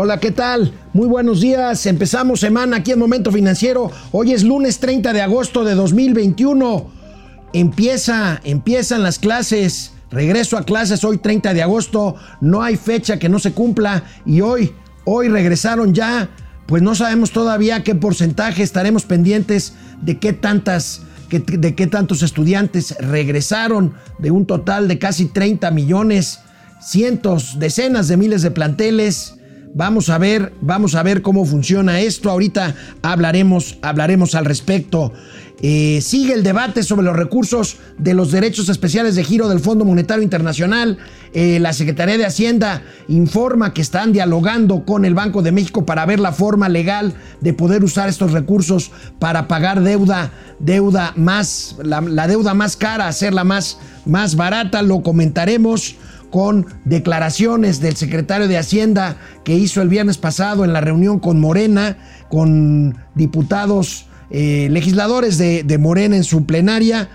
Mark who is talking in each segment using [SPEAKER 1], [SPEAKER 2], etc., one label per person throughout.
[SPEAKER 1] Hola, ¿qué tal? Muy buenos días. Empezamos semana aquí en Momento Financiero. Hoy es lunes 30 de agosto de 2021. Empieza, empiezan las clases. Regreso a clases hoy 30 de agosto. No hay fecha que no se cumpla y hoy, hoy regresaron ya. Pues no sabemos todavía qué porcentaje estaremos pendientes de qué tantas de qué tantos estudiantes regresaron de un total de casi 30 millones, cientos, decenas de miles de planteles Vamos a ver, vamos a ver cómo funciona esto. Ahorita hablaremos, hablaremos al respecto. Eh, sigue el debate sobre los recursos de los derechos especiales de giro del Fondo Monetario Internacional. Eh, la Secretaría de Hacienda informa que están dialogando con el Banco de México para ver la forma legal de poder usar estos recursos para pagar deuda, deuda más, la, deuda más cara, hacerla más, más barata. Lo comentaremos con declaraciones del secretario de Hacienda que hizo el viernes pasado en la reunión con Morena, con diputados eh, legisladores de, de Morena en su plenaria.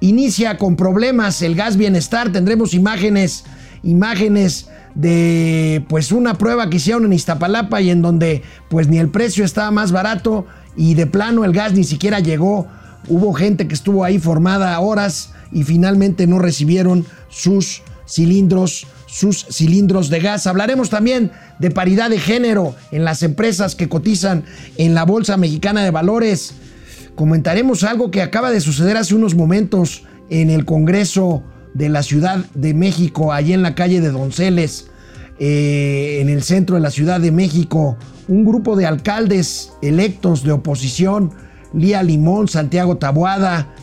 [SPEAKER 1] Inicia con problemas el gas bienestar. Tendremos imágenes, imágenes de pues una prueba que hicieron en Iztapalapa y en donde pues ni el precio estaba más barato y de plano el gas ni siquiera llegó. Hubo gente que estuvo ahí formada horas y finalmente no recibieron sus cilindros, sus cilindros de gas. Hablaremos también de paridad de género en las empresas que cotizan en la Bolsa Mexicana de Valores. Comentaremos algo que acaba de suceder hace unos momentos en el Congreso de la Ciudad de México, allí en la calle de Donceles, eh, en el centro de la Ciudad de México. Un grupo de alcaldes electos de oposición, Lía Limón, Santiago Tabuada,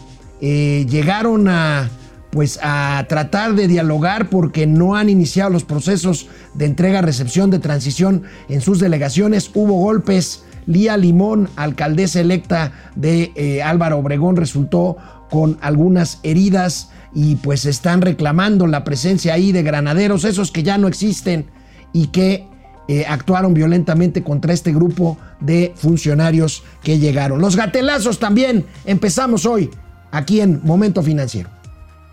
[SPEAKER 1] eh, llegaron a pues a tratar de dialogar porque no han iniciado los procesos de entrega, recepción, de transición en sus delegaciones. Hubo golpes. Lía Limón, alcaldesa electa de eh, Álvaro Obregón, resultó con algunas heridas y pues están reclamando la presencia ahí de granaderos, esos que ya no existen y que eh, actuaron violentamente contra este grupo de funcionarios que llegaron. Los gatelazos también empezamos hoy aquí en Momento Financiero.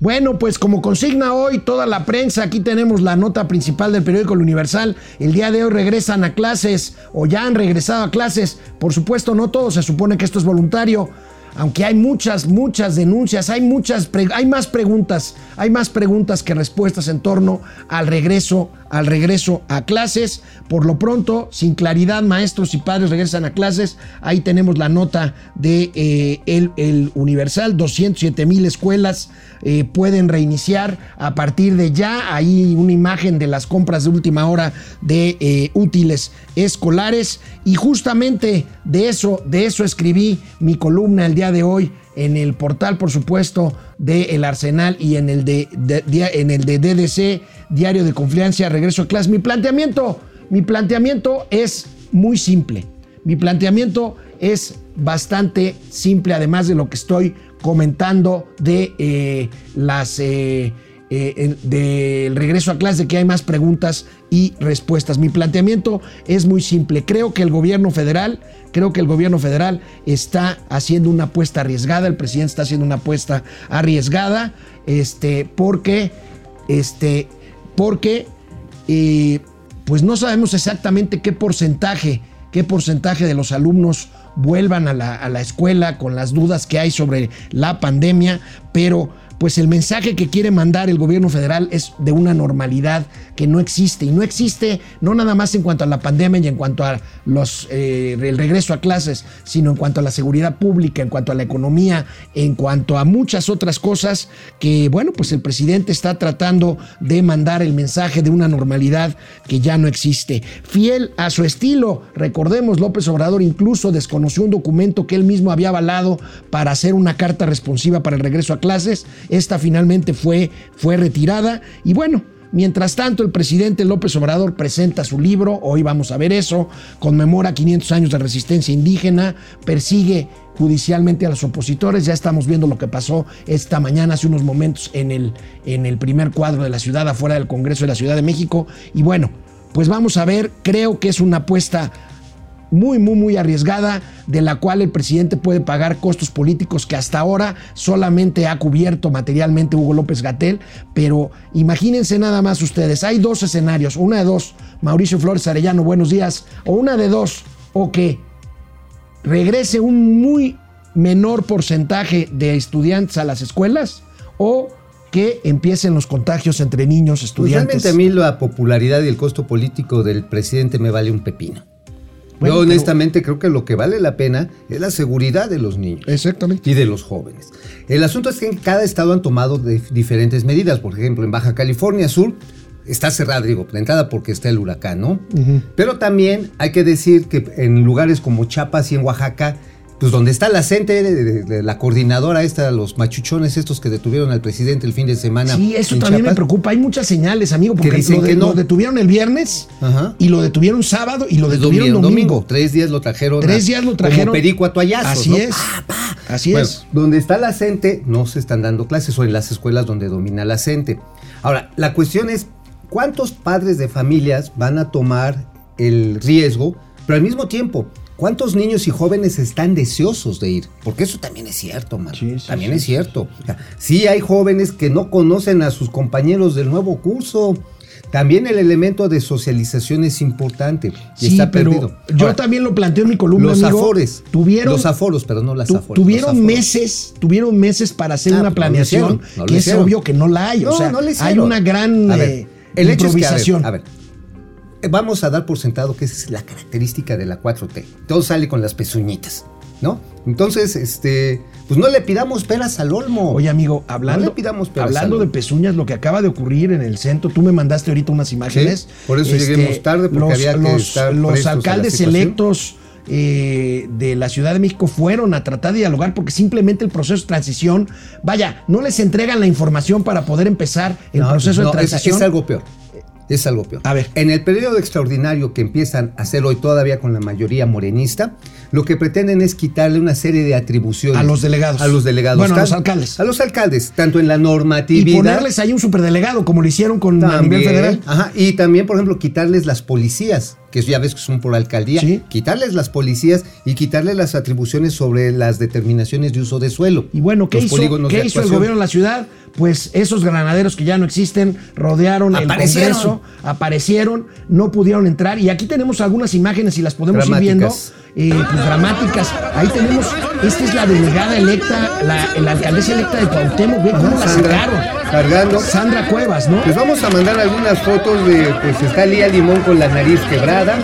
[SPEAKER 1] Bueno, pues como consigna hoy toda la prensa, aquí tenemos la nota principal del periódico El Universal. El día de hoy regresan a clases o ya han regresado a clases. Por supuesto, no todos, se supone que esto es voluntario aunque hay muchas, muchas denuncias, hay muchas, hay más preguntas, hay más preguntas que respuestas en torno al regreso, al regreso a clases. Por lo pronto, sin claridad, maestros y padres regresan a clases. Ahí tenemos la nota de eh, el, Universal, 207 mil escuelas eh, pueden reiniciar a partir de ya. Ahí una imagen de las compras de última hora de eh, útiles escolares y justamente de eso, de eso escribí mi columna el día de hoy en el portal, por supuesto, de El Arsenal y en el de, en el de DDC, Diario de Confianza, Regreso a Clase. Mi planteamiento, mi planteamiento es muy simple. Mi planteamiento es bastante simple, además de lo que estoy comentando de eh, las... Eh, eh, del regreso a clase, que hay más preguntas y respuestas. Mi planteamiento es muy simple. Creo que el gobierno federal, creo que el gobierno federal está haciendo una apuesta arriesgada, el presidente está haciendo una apuesta arriesgada, este, porque, este, porque, eh, pues no sabemos exactamente qué porcentaje, qué porcentaje de los alumnos vuelvan a la, a la escuela con las dudas que hay sobre la pandemia, pero pues el mensaje que quiere mandar el gobierno federal es de una normalidad que no existe. Y no existe no nada más en cuanto a la pandemia y en cuanto a los, eh, el regreso a clases, sino en cuanto a la seguridad pública, en cuanto a la economía, en cuanto a muchas otras cosas que, bueno, pues el presidente está tratando de mandar el mensaje de una normalidad que ya no existe. Fiel a su estilo, recordemos, López Obrador incluso desconoció un documento que él mismo había avalado para hacer una carta responsiva para el regreso a clases esta finalmente fue, fue retirada. Y bueno, Mientras tanto, el presidente López Obrador presenta su libro, hoy vamos a ver eso, conmemora 500 años de resistencia indígena, persigue judicialmente a los opositores, ya estamos viendo lo que pasó esta mañana, hace unos momentos, en el, en el primer cuadro de la ciudad, afuera del Congreso de la Ciudad de México, y bueno, pues vamos a ver, creo que es una apuesta muy, muy, muy arriesgada, de la cual el presidente puede pagar costos políticos que hasta ahora solamente ha cubierto materialmente Hugo López Gatel. Pero imagínense nada más ustedes, hay dos escenarios, una de dos, Mauricio Flores Arellano, buenos días, o una de dos, o que regrese un muy menor porcentaje de estudiantes a las escuelas, o que empiecen los contagios entre niños,
[SPEAKER 2] Pues
[SPEAKER 1] estudiantes.
[SPEAKER 2] realmente a mí la popularidad y el costo político del presidente me vale un pepino.
[SPEAKER 1] Bueno,
[SPEAKER 2] Yo
[SPEAKER 1] pero-
[SPEAKER 2] honestamente creo que lo que vale la pena es la seguridad de los niños
[SPEAKER 1] Exactamente.
[SPEAKER 2] y de los jóvenes. El asunto es que en cada estado han tomado de- diferentes medidas. Por ejemplo, en Baja California Sur está cerrada, digo, de entrada porque está el huracán, ¿no? Pero también hay que decir que en lugares como Chiapas y en Oaxaca, pues donde está la CENTE, de, de- de la coordinadora esta, los machuchones estos que detuvieron al presidente el fin de semana.
[SPEAKER 1] Sí, eso también me preocupa. Hay muchas señales, amigo, porque
[SPEAKER 2] dicen
[SPEAKER 1] lo, de-
[SPEAKER 2] que no.
[SPEAKER 1] lo detuvieron el viernes
[SPEAKER 2] Ajá.
[SPEAKER 1] y lo detuvieron sábado y lo
[SPEAKER 2] El
[SPEAKER 1] detuvieron domingo.
[SPEAKER 2] Tres días lo trajeron.
[SPEAKER 1] Tres días lo trajeron.
[SPEAKER 2] Como perico a toallazos,
[SPEAKER 1] Así
[SPEAKER 2] ¿no?
[SPEAKER 1] es.
[SPEAKER 2] Pa, pa.
[SPEAKER 1] Así
[SPEAKER 2] Bueno,
[SPEAKER 1] es.
[SPEAKER 2] Donde está la CENTE, no se están dando clases o en las escuelas donde domina la CENTE. Ahora, la cuestión es, ¿cuántos padres de familias van a tomar el riesgo? Pero al mismo tiempo, ¿cuántos niños y jóvenes están deseosos de ir? Porque eso también es cierto, man.
[SPEAKER 1] Sí, sí,
[SPEAKER 2] también
[SPEAKER 1] sí.
[SPEAKER 2] es cierto. O sea, sí hay jóvenes que no conocen a sus compañeros del nuevo curso. También el elemento de socialización es importante y
[SPEAKER 1] Sí,
[SPEAKER 2] está
[SPEAKER 1] pero
[SPEAKER 2] perdido.
[SPEAKER 1] yo
[SPEAKER 2] Ahora,
[SPEAKER 1] también lo planteo en mi columna,
[SPEAKER 2] los
[SPEAKER 1] amigo.
[SPEAKER 2] afores.
[SPEAKER 1] Tuvieron,
[SPEAKER 2] Los aforos, pero no las
[SPEAKER 1] tu-
[SPEAKER 2] afores.
[SPEAKER 1] tuvieron meses, tuvieron meses para hacer
[SPEAKER 2] Ah,
[SPEAKER 1] una
[SPEAKER 2] no
[SPEAKER 1] planeación
[SPEAKER 2] hicieron, no
[SPEAKER 1] que es obvio que no la hay. o
[SPEAKER 2] No,
[SPEAKER 1] sea,
[SPEAKER 2] no le
[SPEAKER 1] hay una gran
[SPEAKER 2] ver,
[SPEAKER 1] eh,
[SPEAKER 2] el hecho es que, a ver,
[SPEAKER 1] improvisación.
[SPEAKER 2] a ver, vamos a dar por sentado que esa es la característica de la 4T. Todo sale con las pezuñitas, ¿no? Entonces, este, pues no le pidamos peras al olmo.
[SPEAKER 1] Oye, amigo, hablando,
[SPEAKER 2] No le pidamos peras
[SPEAKER 1] hablando
[SPEAKER 2] al
[SPEAKER 1] de pezuñas, lo que acaba de ocurrir en el centro, tú me mandaste ahorita unas imágenes. Este,
[SPEAKER 2] Sí, por eso lleguemos tarde, porque había que
[SPEAKER 1] los,
[SPEAKER 2] estar
[SPEAKER 1] los alcaldes electos eh, de la Ciudad de México fueron a tratar de dialogar porque simplemente el proceso de transición, vaya, no les entregan la información para poder empezar el
[SPEAKER 2] No,
[SPEAKER 1] proceso
[SPEAKER 2] no,
[SPEAKER 1] de
[SPEAKER 2] es-
[SPEAKER 1] transición.
[SPEAKER 2] Es, algo peor. Es algo peor.
[SPEAKER 1] A ver.
[SPEAKER 2] En el periodo extraordinario que empiezan a hacer hoy todavía con la mayoría morenista, lo que pretenden es quitarle una serie de atribuciones.
[SPEAKER 1] A los delegados.
[SPEAKER 2] A los delegados.
[SPEAKER 1] Bueno, a los alcaldes.
[SPEAKER 2] A los alcaldes, tanto en la
[SPEAKER 1] y
[SPEAKER 2] normatividad.
[SPEAKER 1] ponerles ahí un superdelegado, como lo hicieron con a nivel
[SPEAKER 2] también,
[SPEAKER 1] federal.
[SPEAKER 2] Ajá, y también, por ejemplo, quitarles las policías, que ya ves que son por alcaldía.
[SPEAKER 1] Sí.
[SPEAKER 2] Quitarles las policías y quitarles las atribuciones sobre las determinaciones de uso de suelo.
[SPEAKER 1] Y bueno, ¿qué hizo, ¿qué hizo el gobierno de la ciudad? Pues esos granaderos que ya no existen rodearon
[SPEAKER 2] Aparecieron.
[SPEAKER 1] el Congreso, aparecieron, no pudieron entrar. Y aquí tenemos algunas imágenes y las podemos ir viendo. Eh, pues, dramáticas. Ahí tenemos, esta es la delegada electa, la, la alcaldesa electa de Cuauhtémoc, ve cómo la
[SPEAKER 2] Sandra,
[SPEAKER 1] sacaron.
[SPEAKER 2] cargando.
[SPEAKER 1] Sandra Cuevas, ¿no?
[SPEAKER 2] Les vamos a mandar algunas fotos de, pues está Lía Limón con la nariz quebrada.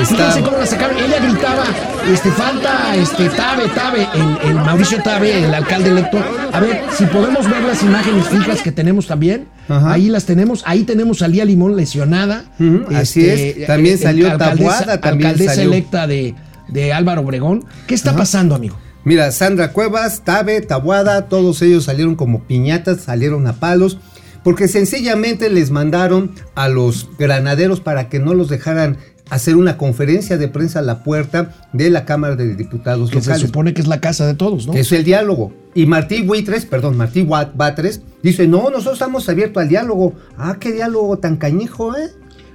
[SPEAKER 2] Está,
[SPEAKER 1] Fíjense cómo la sacaron. Ella gritaba, este, falta, este, Tabe, Tabe, el, el Mauricio Tabe, el alcalde electo. A ver, si podemos ver las imágenes fijas que tenemos también.
[SPEAKER 2] Ajá.
[SPEAKER 1] Ahí las tenemos. Ahí tenemos a Lía Limón lesionada. Este,
[SPEAKER 2] así es. También salió
[SPEAKER 1] alcaldesa,
[SPEAKER 2] Tabuada, también
[SPEAKER 1] alcaldesa
[SPEAKER 2] salió.
[SPEAKER 1] electa de, de Álvaro Obregón. ¿Qué está pasando, amigo?
[SPEAKER 2] Mira, Sandra Cuevas, Tabe, Tabuada, todos ellos salieron como piñatas, salieron a palos, porque sencillamente les mandaron a los granaderos para que no los dejaran hacer una conferencia de prensa a la puerta de la Cámara de Diputados
[SPEAKER 1] Que se supone que es la casa de todos, ¿no?
[SPEAKER 2] es el diálogo. Y Martí Buitres, perdón, Martí Batres, dice, no, nosotros estamos abiertos al diálogo. Ah, qué diálogo tan cañijo, ¿eh?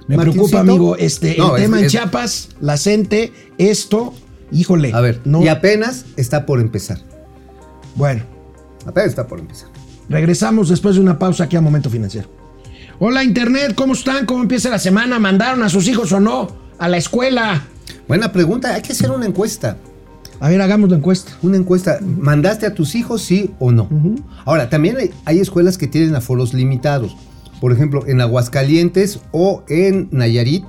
[SPEAKER 1] Me preocupa, amigo, este,
[SPEAKER 2] No,
[SPEAKER 1] el
[SPEAKER 2] es-
[SPEAKER 1] tema en Chiapas, la CENTE, esto, híjole.
[SPEAKER 2] A ver,
[SPEAKER 1] no.
[SPEAKER 2] y apenas está por empezar.
[SPEAKER 1] Bueno.
[SPEAKER 2] Apenas está por empezar.
[SPEAKER 1] Regresamos después de una pausa aquí a Momento Financiero. Hola Internet, ¿cómo están? ¿Cómo empieza la semana? ¿Mandaron a sus hijos o no a la escuela?
[SPEAKER 2] Buena pregunta, hay que hacer una encuesta.
[SPEAKER 1] A ver, hagamos la encuesta.
[SPEAKER 2] Una encuesta, ¿mandaste a tus hijos sí o no? Ahora, también hay, hay escuelas que tienen aforos limitados. Por ejemplo, en Aguascalientes o en Nayarit,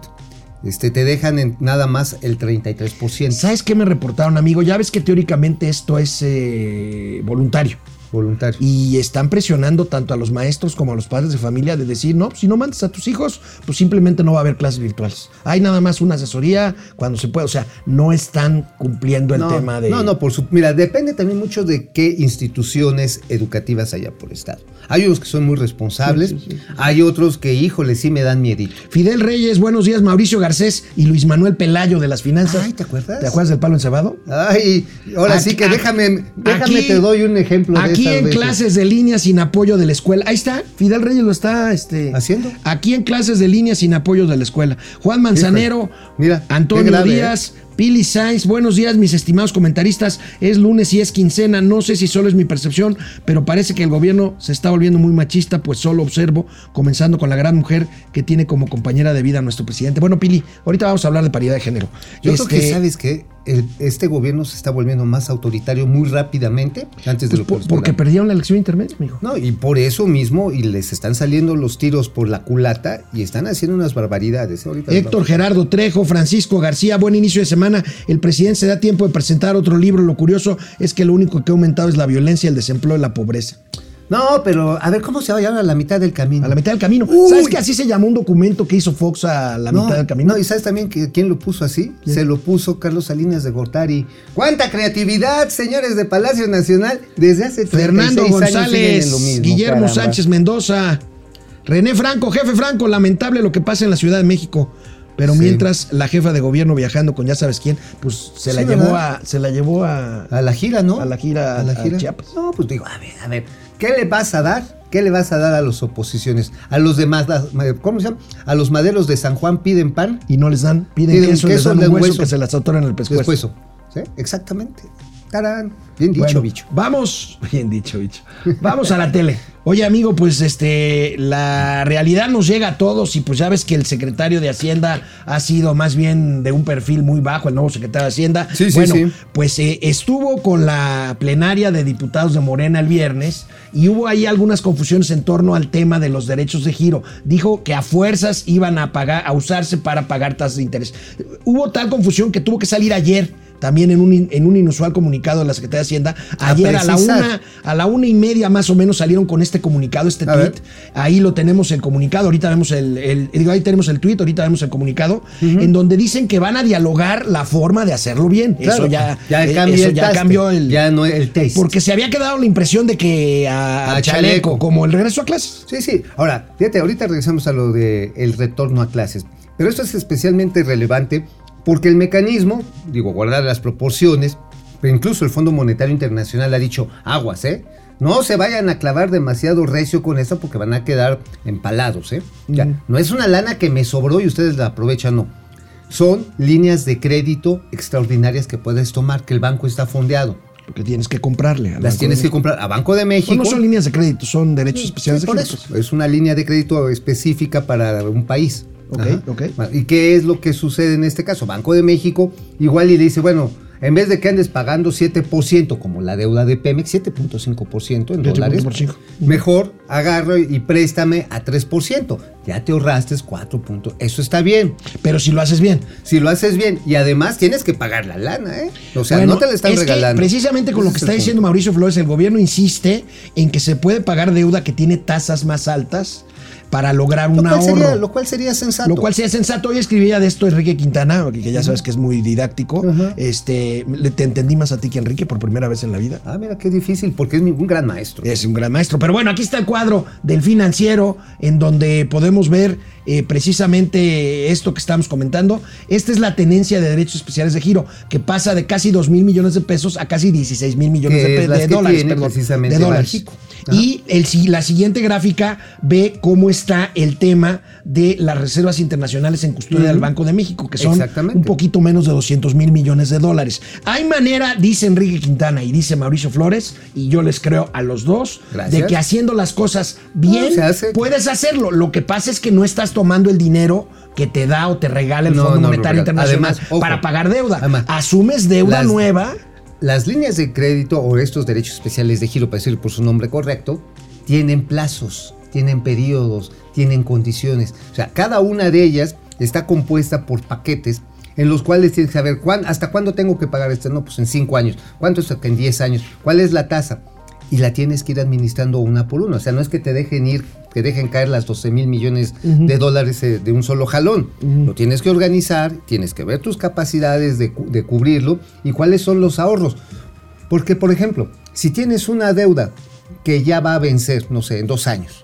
[SPEAKER 2] este, te dejan en nada más el 33%.
[SPEAKER 1] ¿Sabes qué me reportaron, amigo? Ya ves que teóricamente esto es eh, voluntario.
[SPEAKER 2] Voluntario.
[SPEAKER 1] Y están presionando tanto a los maestros como a los padres de familia de decir, no, si no mandas a tus hijos, pues simplemente no va a haber clases virtuales. Hay nada más una asesoría cuando se puede. O sea, no están cumpliendo el
[SPEAKER 2] no,
[SPEAKER 1] tema de.
[SPEAKER 2] No, no, por su, mira, depende también mucho de qué instituciones educativas haya por estado. Hay unos que son muy responsables,
[SPEAKER 1] Sí, sí, sí.
[SPEAKER 2] hay otros que, híjole, sí me dan miedito.
[SPEAKER 1] Fidel Reyes, buenos días. Mauricio Garcés y Luis Manuel Pelayo de las finanzas.
[SPEAKER 2] Ay, ¿te acuerdas?
[SPEAKER 1] ¿Te acuerdas del palo encebado?
[SPEAKER 2] Ay, ahora sí que déjame, déjame
[SPEAKER 1] aquí-
[SPEAKER 2] te doy un ejemplo de
[SPEAKER 1] Aquí
[SPEAKER 2] esas
[SPEAKER 1] en
[SPEAKER 2] veces.
[SPEAKER 1] clases de línea sin apoyo de la escuela. Ahí está, Fidel Reyes lo está este,
[SPEAKER 2] ¿Haciendo?
[SPEAKER 1] Aquí en clases de línea sin apoyo de la escuela. Juan Manzanero,
[SPEAKER 2] mira,
[SPEAKER 1] Antonio
[SPEAKER 2] grave, ¿eh?
[SPEAKER 1] Pili Sainz, buenos días, mis estimados comentaristas. Es lunes y es quincena. No sé si solo es mi percepción, pero parece que el gobierno se está volviendo muy machista, pues solo observo, comenzando con la gran mujer que tiene como compañera de vida a nuestro presidente. Bueno, Pili, ahorita vamos a hablar de paridad de género.
[SPEAKER 2] Yo creo que,
[SPEAKER 1] Este,
[SPEAKER 2] ¿sabes qué? El- este gobierno se está volviendo más autoritario muy rápidamente antes de
[SPEAKER 1] pues,
[SPEAKER 2] lo
[SPEAKER 1] por-
[SPEAKER 2] que
[SPEAKER 1] porque perdieron la elección intermedia, amigo.
[SPEAKER 2] No, y por eso mismo, y les están saliendo los tiros por la culata y están haciendo unas barbaridades. ¿eh? Ahorita
[SPEAKER 1] Héctor Gerardo Trejo, Francisco García, buen inicio de semana. El presidente se da tiempo de presentar otro libro. Lo curioso es que lo único que ha aumentado es la violencia, el desempleo y la pobreza.
[SPEAKER 2] No, pero a ver, ¿cómo se va a llamar a la mitad del camino?
[SPEAKER 1] A la mitad del camino.
[SPEAKER 2] Uy.
[SPEAKER 1] ¿Sabes que así se llamó un documento que hizo Fox a la
[SPEAKER 2] no,
[SPEAKER 1] mitad del camino?
[SPEAKER 2] No, y ¿sabes también que, quién lo puso así?
[SPEAKER 1] ¿Quién?
[SPEAKER 2] Se lo puso Carlos Salinas de Gortari. ¡Cuánta creatividad, señores de Palacio Nacional! Desde hace 36
[SPEAKER 1] Fernando
[SPEAKER 2] años
[SPEAKER 1] González,
[SPEAKER 2] lo mismo,
[SPEAKER 1] Guillermo
[SPEAKER 2] caramba.
[SPEAKER 1] Sánchez Mendoza, René Franco, jefe Franco, lamentable lo que pasa en la Ciudad de México. Pero
[SPEAKER 2] Sí.
[SPEAKER 1] mientras la jefa de gobierno viajando con ya sabes quién, pues se la llevó a, se la llevó a,
[SPEAKER 2] A la gira, ¿no?
[SPEAKER 1] A la gira
[SPEAKER 2] a la
[SPEAKER 1] a
[SPEAKER 2] gira.
[SPEAKER 1] Chiapas.
[SPEAKER 2] No, pues digo, a ver, a ver, ¿qué le vas a dar? ¿Qué le vas a dar a las oposiciones? A los demás, ¿cómo se llama? A los maderos de San Juan piden pan,
[SPEAKER 1] y no les dan, piden,
[SPEAKER 2] Piden
[SPEAKER 1] queso, les
[SPEAKER 2] queso,
[SPEAKER 1] dan un hueso,
[SPEAKER 2] hueso.
[SPEAKER 1] que se las atoran en el pescuezo.
[SPEAKER 2] después. ¿Sí? Exactamente. Tarán. Bien dicho,
[SPEAKER 1] Bueno,
[SPEAKER 2] bicho.
[SPEAKER 1] Vamos, bien dicho, bicho. Vamos a la tele. Oye, amigo, pues este, la realidad nos llega a todos y pues ya ves que el secretario de Hacienda ha sido más bien de un perfil muy bajo, el nuevo secretario de Hacienda.
[SPEAKER 2] Sí, sí,
[SPEAKER 1] bueno,
[SPEAKER 2] sí.
[SPEAKER 1] pues eh, estuvo con la plenaria de diputados de Morena el viernes y hubo ahí algunas confusiones en torno al tema de los derechos de giro. Dijo que a fuerzas iban a pagar, a usarse para pagar tasas de interés. Hubo tal confusión que tuvo que salir ayer también en un, en un inusual comunicado de la Secretaría de Hacienda. Ayer a la, una, a la una y media más o menos salieron con este comunicado, este
[SPEAKER 2] A
[SPEAKER 1] tweet.
[SPEAKER 2] ver.
[SPEAKER 1] Ahí lo tenemos el comunicado, ahorita vemos el, el- digo, ahí tenemos el tweet, ahorita vemos el comunicado, en donde dicen que van a dialogar la forma de hacerlo bien. eso
[SPEAKER 2] Claro,
[SPEAKER 1] ya,
[SPEAKER 2] ya
[SPEAKER 1] eh, eso
[SPEAKER 2] el
[SPEAKER 1] ya
[SPEAKER 2] taste,
[SPEAKER 1] cambió el.
[SPEAKER 2] ya no el taste.
[SPEAKER 1] Porque se había quedado la impresión de que a,
[SPEAKER 2] A
[SPEAKER 1] Chaleco,
[SPEAKER 2] Chaleco.
[SPEAKER 1] como el regreso a clases.
[SPEAKER 2] Sí, sí. Ahora, fíjate, ahorita regresamos a lo de el retorno a clases. Pero esto es especialmente relevante porque el mecanismo, digo, guardar las proporciones, pero incluso el Fondo Monetario Internacional ha dicho, aguas, ¿eh? No se vayan a clavar demasiado recio con eso porque van a quedar empalados, ¿eh? Ya, no es una lana que me sobró y ustedes la aprovechan, no. Son líneas de crédito extraordinarias que puedes tomar, que el banco está fondeado.
[SPEAKER 1] Porque tienes que comprarle.
[SPEAKER 2] Las tienes que comprar a Banco de México.
[SPEAKER 1] No son líneas de crédito, son derechos especiales
[SPEAKER 2] Sí,
[SPEAKER 1] de pues.
[SPEAKER 2] Es una línea de crédito específica para un país.
[SPEAKER 1] Ok,
[SPEAKER 2] Ajá.
[SPEAKER 1] ok.
[SPEAKER 2] ¿Y qué es lo que sucede en este caso? Banco de México igual y le dice, bueno, en vez de que andes pagando 7% como la deuda de Pemex, 7.5% en
[SPEAKER 1] 7.5.
[SPEAKER 2] dólares, mejor agarro y préstame a 3%. Ya te ahorraste 4 puntos. Eso está bien.
[SPEAKER 1] Pero si lo haces bien.
[SPEAKER 2] Si lo haces bien y además tienes que pagar la lana, ¿eh? O sea,
[SPEAKER 1] Bueno,
[SPEAKER 2] no te la están
[SPEAKER 1] es que
[SPEAKER 2] regalando.
[SPEAKER 1] precisamente con lo que está diciendo. Mauricio Flores, el gobierno insiste en que se puede pagar deuda que tiene tasas más altas para lograr un
[SPEAKER 2] Lo cual,
[SPEAKER 1] ahorro.
[SPEAKER 2] sería, lo cual sería sensato.
[SPEAKER 1] Lo cual sería sensato. Hoy escribía de esto Enrique Quintana, que ya sabes que es muy didáctico.
[SPEAKER 2] Ajá.
[SPEAKER 1] Este, le- te entendí más a ti que Enrique por primera vez en la vida.
[SPEAKER 2] Ah, mira, qué difícil, porque es un gran maestro.
[SPEAKER 1] Es un gran maestro. Pero bueno, aquí está el cuadro del financiero, en donde podemos ver eh, precisamente esto que estamos comentando. Esta es la tenencia de derechos especiales de giro, que pasa de casi 2 mil millones de pesos a casi 16 mil millones de, dólares. perdón,
[SPEAKER 2] precisamente
[SPEAKER 1] de dólares.
[SPEAKER 2] Banxico. Ajá.
[SPEAKER 1] Y el, la siguiente gráfica ve cómo está el tema de las reservas internacionales en custodia del Banco de México, que son un poquito menos de 200 mil millones de dólares. Hay manera, dice Enrique Quintana y dice Mauricio Flores, y yo les creo a los dos,
[SPEAKER 2] Gracias.
[SPEAKER 1] de que haciendo las cosas bien,
[SPEAKER 2] No, se hace.
[SPEAKER 1] puedes hacerlo. Lo que pasa es que no estás tomando el dinero que te da o te regala el
[SPEAKER 2] No,
[SPEAKER 1] Fondo
[SPEAKER 2] no
[SPEAKER 1] Monetario. Internacional
[SPEAKER 2] Además, ojo.
[SPEAKER 1] para pagar deuda.
[SPEAKER 2] Además,
[SPEAKER 1] Asumes deuda
[SPEAKER 2] las-
[SPEAKER 1] nueva.
[SPEAKER 2] Las líneas de crédito o estos derechos especiales de giro, para decir por su nombre correcto, tienen plazos, tienen periodos, tienen condiciones. O sea, cada una de ellas está compuesta por paquetes en los cuales tienes que saber ¿cuán- hasta cuándo tengo que pagar este. No, pues en cinco años. ¿Cuánto es en 10 años? ¿Cuál es la tasa? Y la tienes que ir administrando una por una. O sea, no es que te dejen ir, que dejen caer las 12 mil millones de dólares eh, de un solo jalón. Lo tienes que organizar, tienes que ver tus capacidades de, de cubrirlo y cuáles son los ahorros. Porque, por ejemplo, si tienes una deuda que ya va a vencer, no sé, en dos años,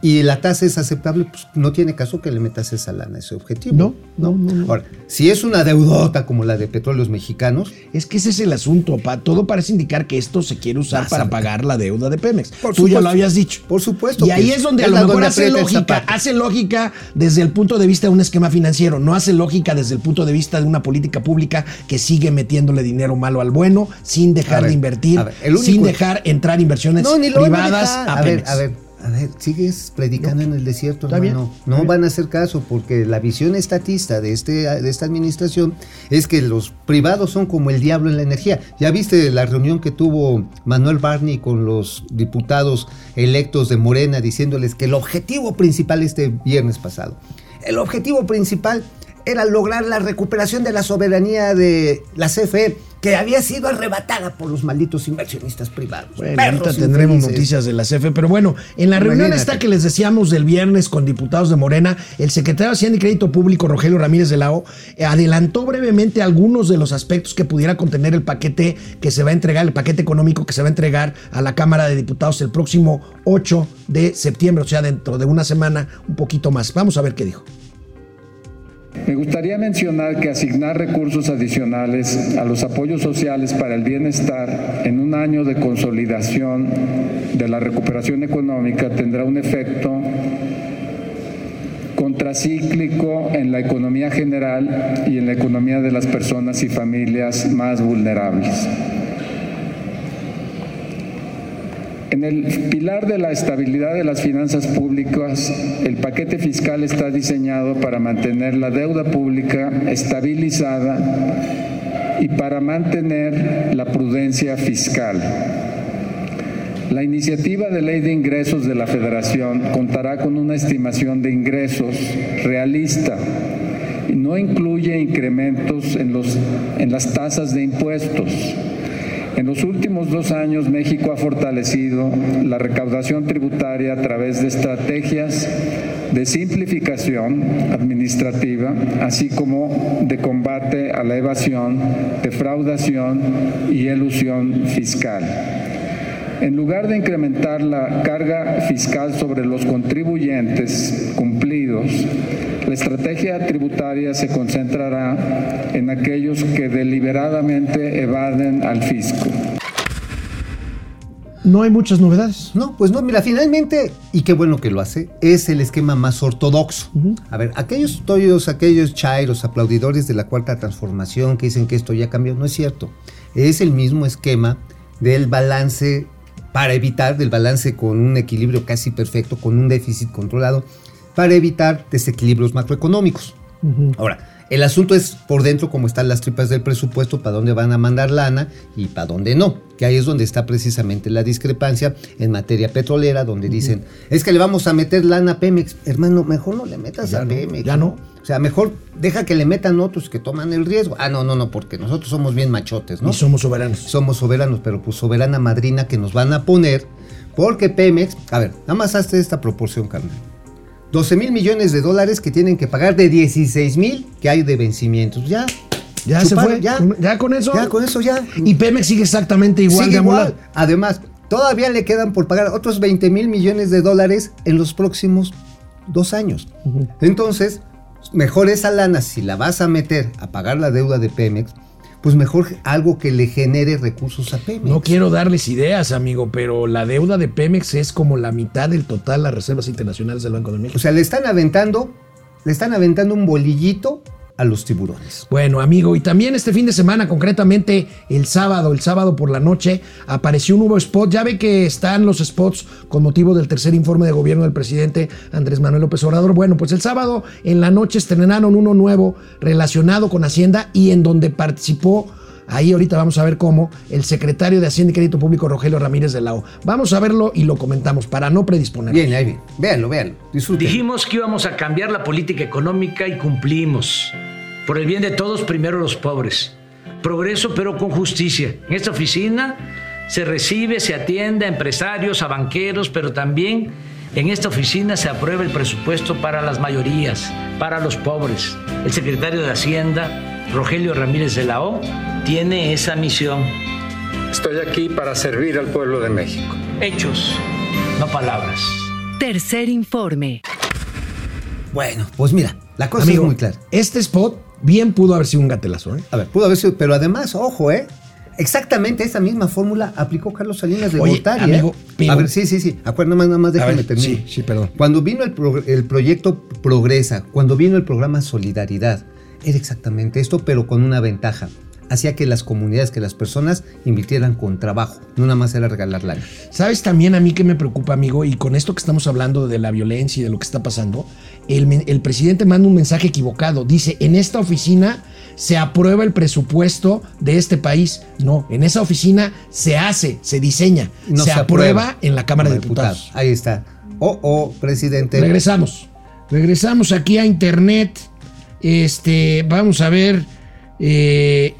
[SPEAKER 2] y la tasa es aceptable, pues no tiene caso que le metas esa lana a ese objetivo.
[SPEAKER 1] No, no, no, no.
[SPEAKER 2] Ahora, si es una deudota como la de petróleos mexicanos,
[SPEAKER 1] Es que ese es el asunto, pa. Todo parece indicar que esto se quiere usar
[SPEAKER 2] a
[SPEAKER 1] para pagar la deuda de Pemex.
[SPEAKER 2] Por
[SPEAKER 1] Tú ya lo habías dicho.
[SPEAKER 2] Por supuesto
[SPEAKER 1] Y ahí
[SPEAKER 2] es.
[SPEAKER 1] es donde a lo mejor hace lógica, hace lógica desde el punto de vista de un esquema financiero, no hace lógica desde el punto de vista de una política pública que sigue metiéndole dinero malo al bueno, sin dejar
[SPEAKER 2] A ver,
[SPEAKER 1] de invertir,
[SPEAKER 2] a ver,
[SPEAKER 1] sin dejar entrar inversiones
[SPEAKER 2] No, ni lo van a
[SPEAKER 1] privadas
[SPEAKER 2] dejar.
[SPEAKER 1] a,
[SPEAKER 2] A ver, a ver, a ver, sigues predicando en el desierto, hermano. no van a hacer caso porque la visión estatista de, este, de esta administración es que los privados son como el diablo en la energía. Ya viste la reunión que tuvo Manuel Barney con los diputados electos de Morena diciéndoles que el objetivo principal este viernes pasado, el objetivo principal era lograr la recuperación de la soberanía de la CFE que había sido arrebatada por los malditos inversionistas privados.
[SPEAKER 1] Bueno, ahorita tendremos
[SPEAKER 2] infelices.
[SPEAKER 1] noticias de la CFE, pero bueno, en la reunión esta que les decíamos del viernes con diputados de Morena, el secretario de Hacienda y Crédito Público, Rogelio Ramírez de la O, adelantó brevemente algunos de los aspectos que pudiera contener el paquete que se va a entregar, el paquete económico que se va a entregar a la Cámara de Diputados el próximo 8 de septiembre, o sea, dentro de una semana, un poquito más. Vamos a ver qué dijo.
[SPEAKER 3] Me gustaría mencionar que asignar recursos adicionales a los apoyos sociales para el bienestar en un año de consolidación de la recuperación económica tendrá un efecto contracíclico en la economía general y en la economía de las personas y familias más vulnerables. En el pilar de la estabilidad de las finanzas públicas, el paquete fiscal está diseñado para mantener la deuda pública estabilizada y para mantener la prudencia fiscal. La iniciativa de ley de ingresos de la Federación contará con una estimación de ingresos realista y no incluye incrementos en, los, en las tasas de impuestos. En los últimos dos años, México ha fortalecido la recaudación tributaria a través de estrategias de simplificación administrativa, así como de combate a la evasión, defraudación y elusión fiscal. En lugar de incrementar la carga fiscal sobre los contribuyentes cumplidos, estrategia tributaria se concentrará en aquellos que deliberadamente evaden al fisco.
[SPEAKER 1] No hay muchas novedades.
[SPEAKER 2] No, pues no, mira, finalmente, y qué bueno que lo hace, es el esquema más ortodoxo. A ver, aquellos todos, aquellos chairos, aplaudidores de la cuarta transformación que dicen que esto ya cambió, no es cierto. Es el mismo esquema del balance para evitar, del balance con un equilibrio casi perfecto, con un déficit controlado, para evitar desequilibrios macroeconómicos. Ahora, el asunto es por dentro cómo están las tripas del presupuesto, para dónde van a mandar lana y para dónde no. Que ahí es donde está precisamente la discrepancia en materia petrolera, donde dicen, es que le vamos a meter lana a Pemex. Hermano, mejor no le metas
[SPEAKER 1] Ya
[SPEAKER 2] a
[SPEAKER 1] no,
[SPEAKER 2] Pemex.
[SPEAKER 1] ya no.
[SPEAKER 2] O sea, mejor deja que le metan otros que toman el riesgo. Ah, no, no, no, porque nosotros somos bien machotes, ¿no?
[SPEAKER 1] Y somos soberanos.
[SPEAKER 2] somos soberanos, pero pues soberana madrina que nos van a poner, porque Pemex, a ver, nada más hazte esta proporción, carnal. 12 mil millones de dólares que tienen que pagar de 16 mil que hay de vencimientos. Ya.
[SPEAKER 1] Ya se fue.
[SPEAKER 2] Ya.
[SPEAKER 1] Con- ya con eso.
[SPEAKER 2] Ya con eso ya.
[SPEAKER 1] Y Pemex sigue exactamente igual
[SPEAKER 2] Sigue
[SPEAKER 1] de
[SPEAKER 2] igual. Además, todavía le quedan por pagar otros 20 mil millones de dólares en los próximos dos años. Entonces, mejor esa lana, si la vas a meter a pagar la deuda de Pemex, pues mejor algo que le genere recursos a Pemex.
[SPEAKER 1] No quiero darles ideas, amigo, pero la deuda de Pemex es como la mitad del total las reservas internacionales del Banco de México.
[SPEAKER 2] O sea, le están aventando, le están aventando un bolillito a los tiburones.
[SPEAKER 1] Bueno, amigo, y también este fin de semana, concretamente el sábado, el sábado por la noche, apareció un nuevo spot. Ya ve que están los spots con motivo del tercer informe de gobierno del presidente Andrés Manuel López Obrador. Bueno, pues el sábado en la noche estrenaron uno nuevo relacionado con Hacienda y en donde participó. Ahí ahorita vamos a ver cómo el secretario de Hacienda y Crédito Público, Rogelio Ramírez de la O. Vamos a verlo y lo comentamos para no predisponer.
[SPEAKER 2] Bien, ahí bien. Véanlo, véanlo. Disfruten.
[SPEAKER 4] Dijimos que íbamos a cambiar la política económica y cumplimos. Por el bien de todos, primero los pobres. Progreso, pero con justicia. En esta oficina Se recibe, se atiende a empresarios, a banqueros, pero también en esta oficina se aprueba el presupuesto para las mayorías, para los pobres. El secretario de Hacienda, Rogelio Ramírez de la O, tiene esa misión.
[SPEAKER 3] Estoy aquí para servir al pueblo de México.
[SPEAKER 4] Hechos, no palabras.
[SPEAKER 5] Tercer informe.
[SPEAKER 2] Bueno, pues mira, la cosa
[SPEAKER 1] Amigo,
[SPEAKER 2] es muy clara.
[SPEAKER 1] este spot bien pudo haber sido un gatelazo, ¿eh?
[SPEAKER 2] A ver, pudo haber sido, pero además, ojo, ¿eh? Exactamente esa misma fórmula aplicó Carlos Salinas de
[SPEAKER 1] Oye,
[SPEAKER 2] Gortari,
[SPEAKER 1] amigo,
[SPEAKER 2] ¿eh? A ver, sí, sí, sí. Acuerdo, nada más, nada más déjame
[SPEAKER 1] ver,
[SPEAKER 2] terminar.
[SPEAKER 1] sí, sí, perdón.
[SPEAKER 2] Cuando vino el, pro- el proyecto Progresa, cuando vino el programa Solidaridad, era exactamente esto, pero con una ventaja. Hacía que las comunidades, que las personas invirtieran con trabajo, no nada más era regalar lana.
[SPEAKER 1] ¿Sabes también a mí que me preocupa, amigo? Y con esto que estamos hablando de la violencia y de lo que está pasando, el, presidente manda un mensaje equivocado. Dice, en esta oficina se aprueba el presupuesto de este país. No, en esa oficina se hace, se diseña,
[SPEAKER 2] No
[SPEAKER 1] se, aprueba, en la Cámara de Diputados.
[SPEAKER 2] Ahí está. Oh, oh, presidente.
[SPEAKER 1] Regresamos. Regresamos aquí a internet. Este, vamos a ver. eh,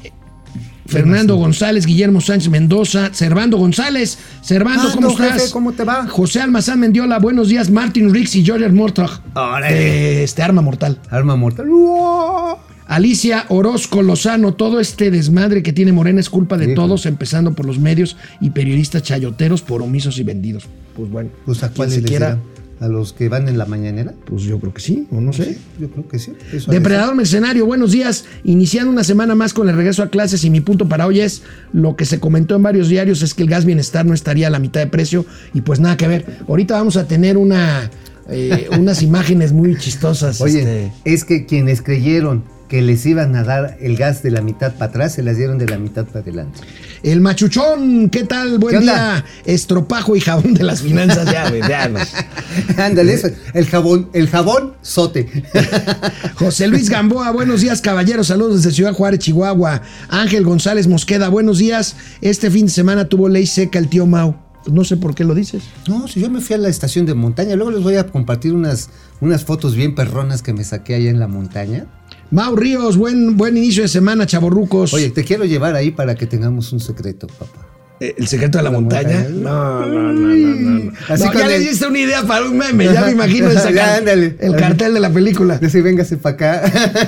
[SPEAKER 1] Fernando González, Guillermo Sánchez Mendoza, Servando González. Servando,
[SPEAKER 2] Ah,
[SPEAKER 1] ¿cómo
[SPEAKER 2] jefe,
[SPEAKER 1] estás?
[SPEAKER 2] ¿cómo te va?
[SPEAKER 1] José Almazán Mendiola, buenos días. Martin Riggs y George Mortog.
[SPEAKER 2] Órale.
[SPEAKER 1] Este, Arma Mortal.
[SPEAKER 2] Arma mortal. ¡Uah!
[SPEAKER 1] Alicia Orozco Lozano, todo este desmadre que tiene Morena es culpa de todos, empezando por los medios y periodistas chayoteros por omisos y vendidos. Pues bueno,
[SPEAKER 2] Pues a
[SPEAKER 1] se quiera,
[SPEAKER 2] dirán? ¿A los que van en la mañanera?
[SPEAKER 1] pues yo creo que sí, o no sé.
[SPEAKER 2] Yo creo que sí. Eso
[SPEAKER 1] Depredador Mercenario, buenos días. Iniciando una semana más con el regreso a clases y mi punto para hoy es lo que se comentó en varios diarios es que el gas bienestar no estaría a la mitad de precio y pues nada que ver. Ahorita vamos a tener una eh, unas imágenes muy chistosas.
[SPEAKER 2] Oye,
[SPEAKER 1] este.
[SPEAKER 2] es que quienes creyeron que les iban a dar el gas de la mitad para atrás, se las dieron de la mitad para adelante.
[SPEAKER 1] El machuchón, ¿qué tal? Buen
[SPEAKER 2] ¿Qué
[SPEAKER 1] día. Estropajo y jabón de las finanzas ya, güey.
[SPEAKER 2] Ándale, eso, el jabón, el jabón sote.
[SPEAKER 1] José Luis Gamboa, buenos días, caballeros. Saludos desde Ciudad Juárez, Chihuahua. Ángel González Mosqueda, buenos días. Este fin de semana tuvo ley seca el tío Mau. No sé por qué lo dices.
[SPEAKER 2] No, si yo me fui a la estación de montaña, luego les voy a compartir unas, unas fotos bien perronas que me saqué allá en la montaña.
[SPEAKER 1] Mau Ríos, buen, buen inicio de semana, chavorrucos.
[SPEAKER 2] Oye, te quiero llevar ahí para que tengamos un secreto, papá.
[SPEAKER 1] Eh, ¿El secreto de la,
[SPEAKER 2] La
[SPEAKER 1] montaña?
[SPEAKER 2] montaña.
[SPEAKER 1] No, no, no, no, no.
[SPEAKER 2] Así
[SPEAKER 1] No, ya le diste una idea para un meme, ya me imagino esa
[SPEAKER 2] Ya, ándale.
[SPEAKER 1] el cartel de la película.
[SPEAKER 2] Decir, véngase para acá.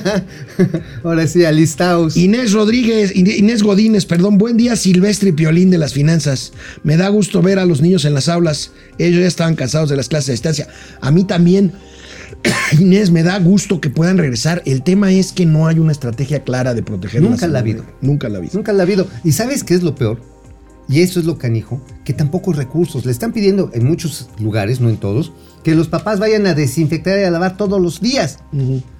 [SPEAKER 2] Ahora sí, alistaos.
[SPEAKER 1] Inés Rodríguez, In- Inés Godínez, perdón, buen día Silvestre y Piolín de las finanzas. Me da gusto ver a los niños en las aulas. Ellos ya estaban cansados de las clases a distancia. A mí también, Inés, me da gusto que puedan regresar. El tema es que no hay una estrategia clara de proteger
[SPEAKER 2] Nunca la ha
[SPEAKER 1] salud.
[SPEAKER 2] habido.
[SPEAKER 1] Nunca la ha habido.
[SPEAKER 2] Nunca la ha habido. ¿Y sabes qué es lo peor? Y eso es lo canijo, que tampoco hay recursos. Le están pidiendo en muchos lugares, no en todos, que los papás vayan a desinfectar y a lavar todos los días.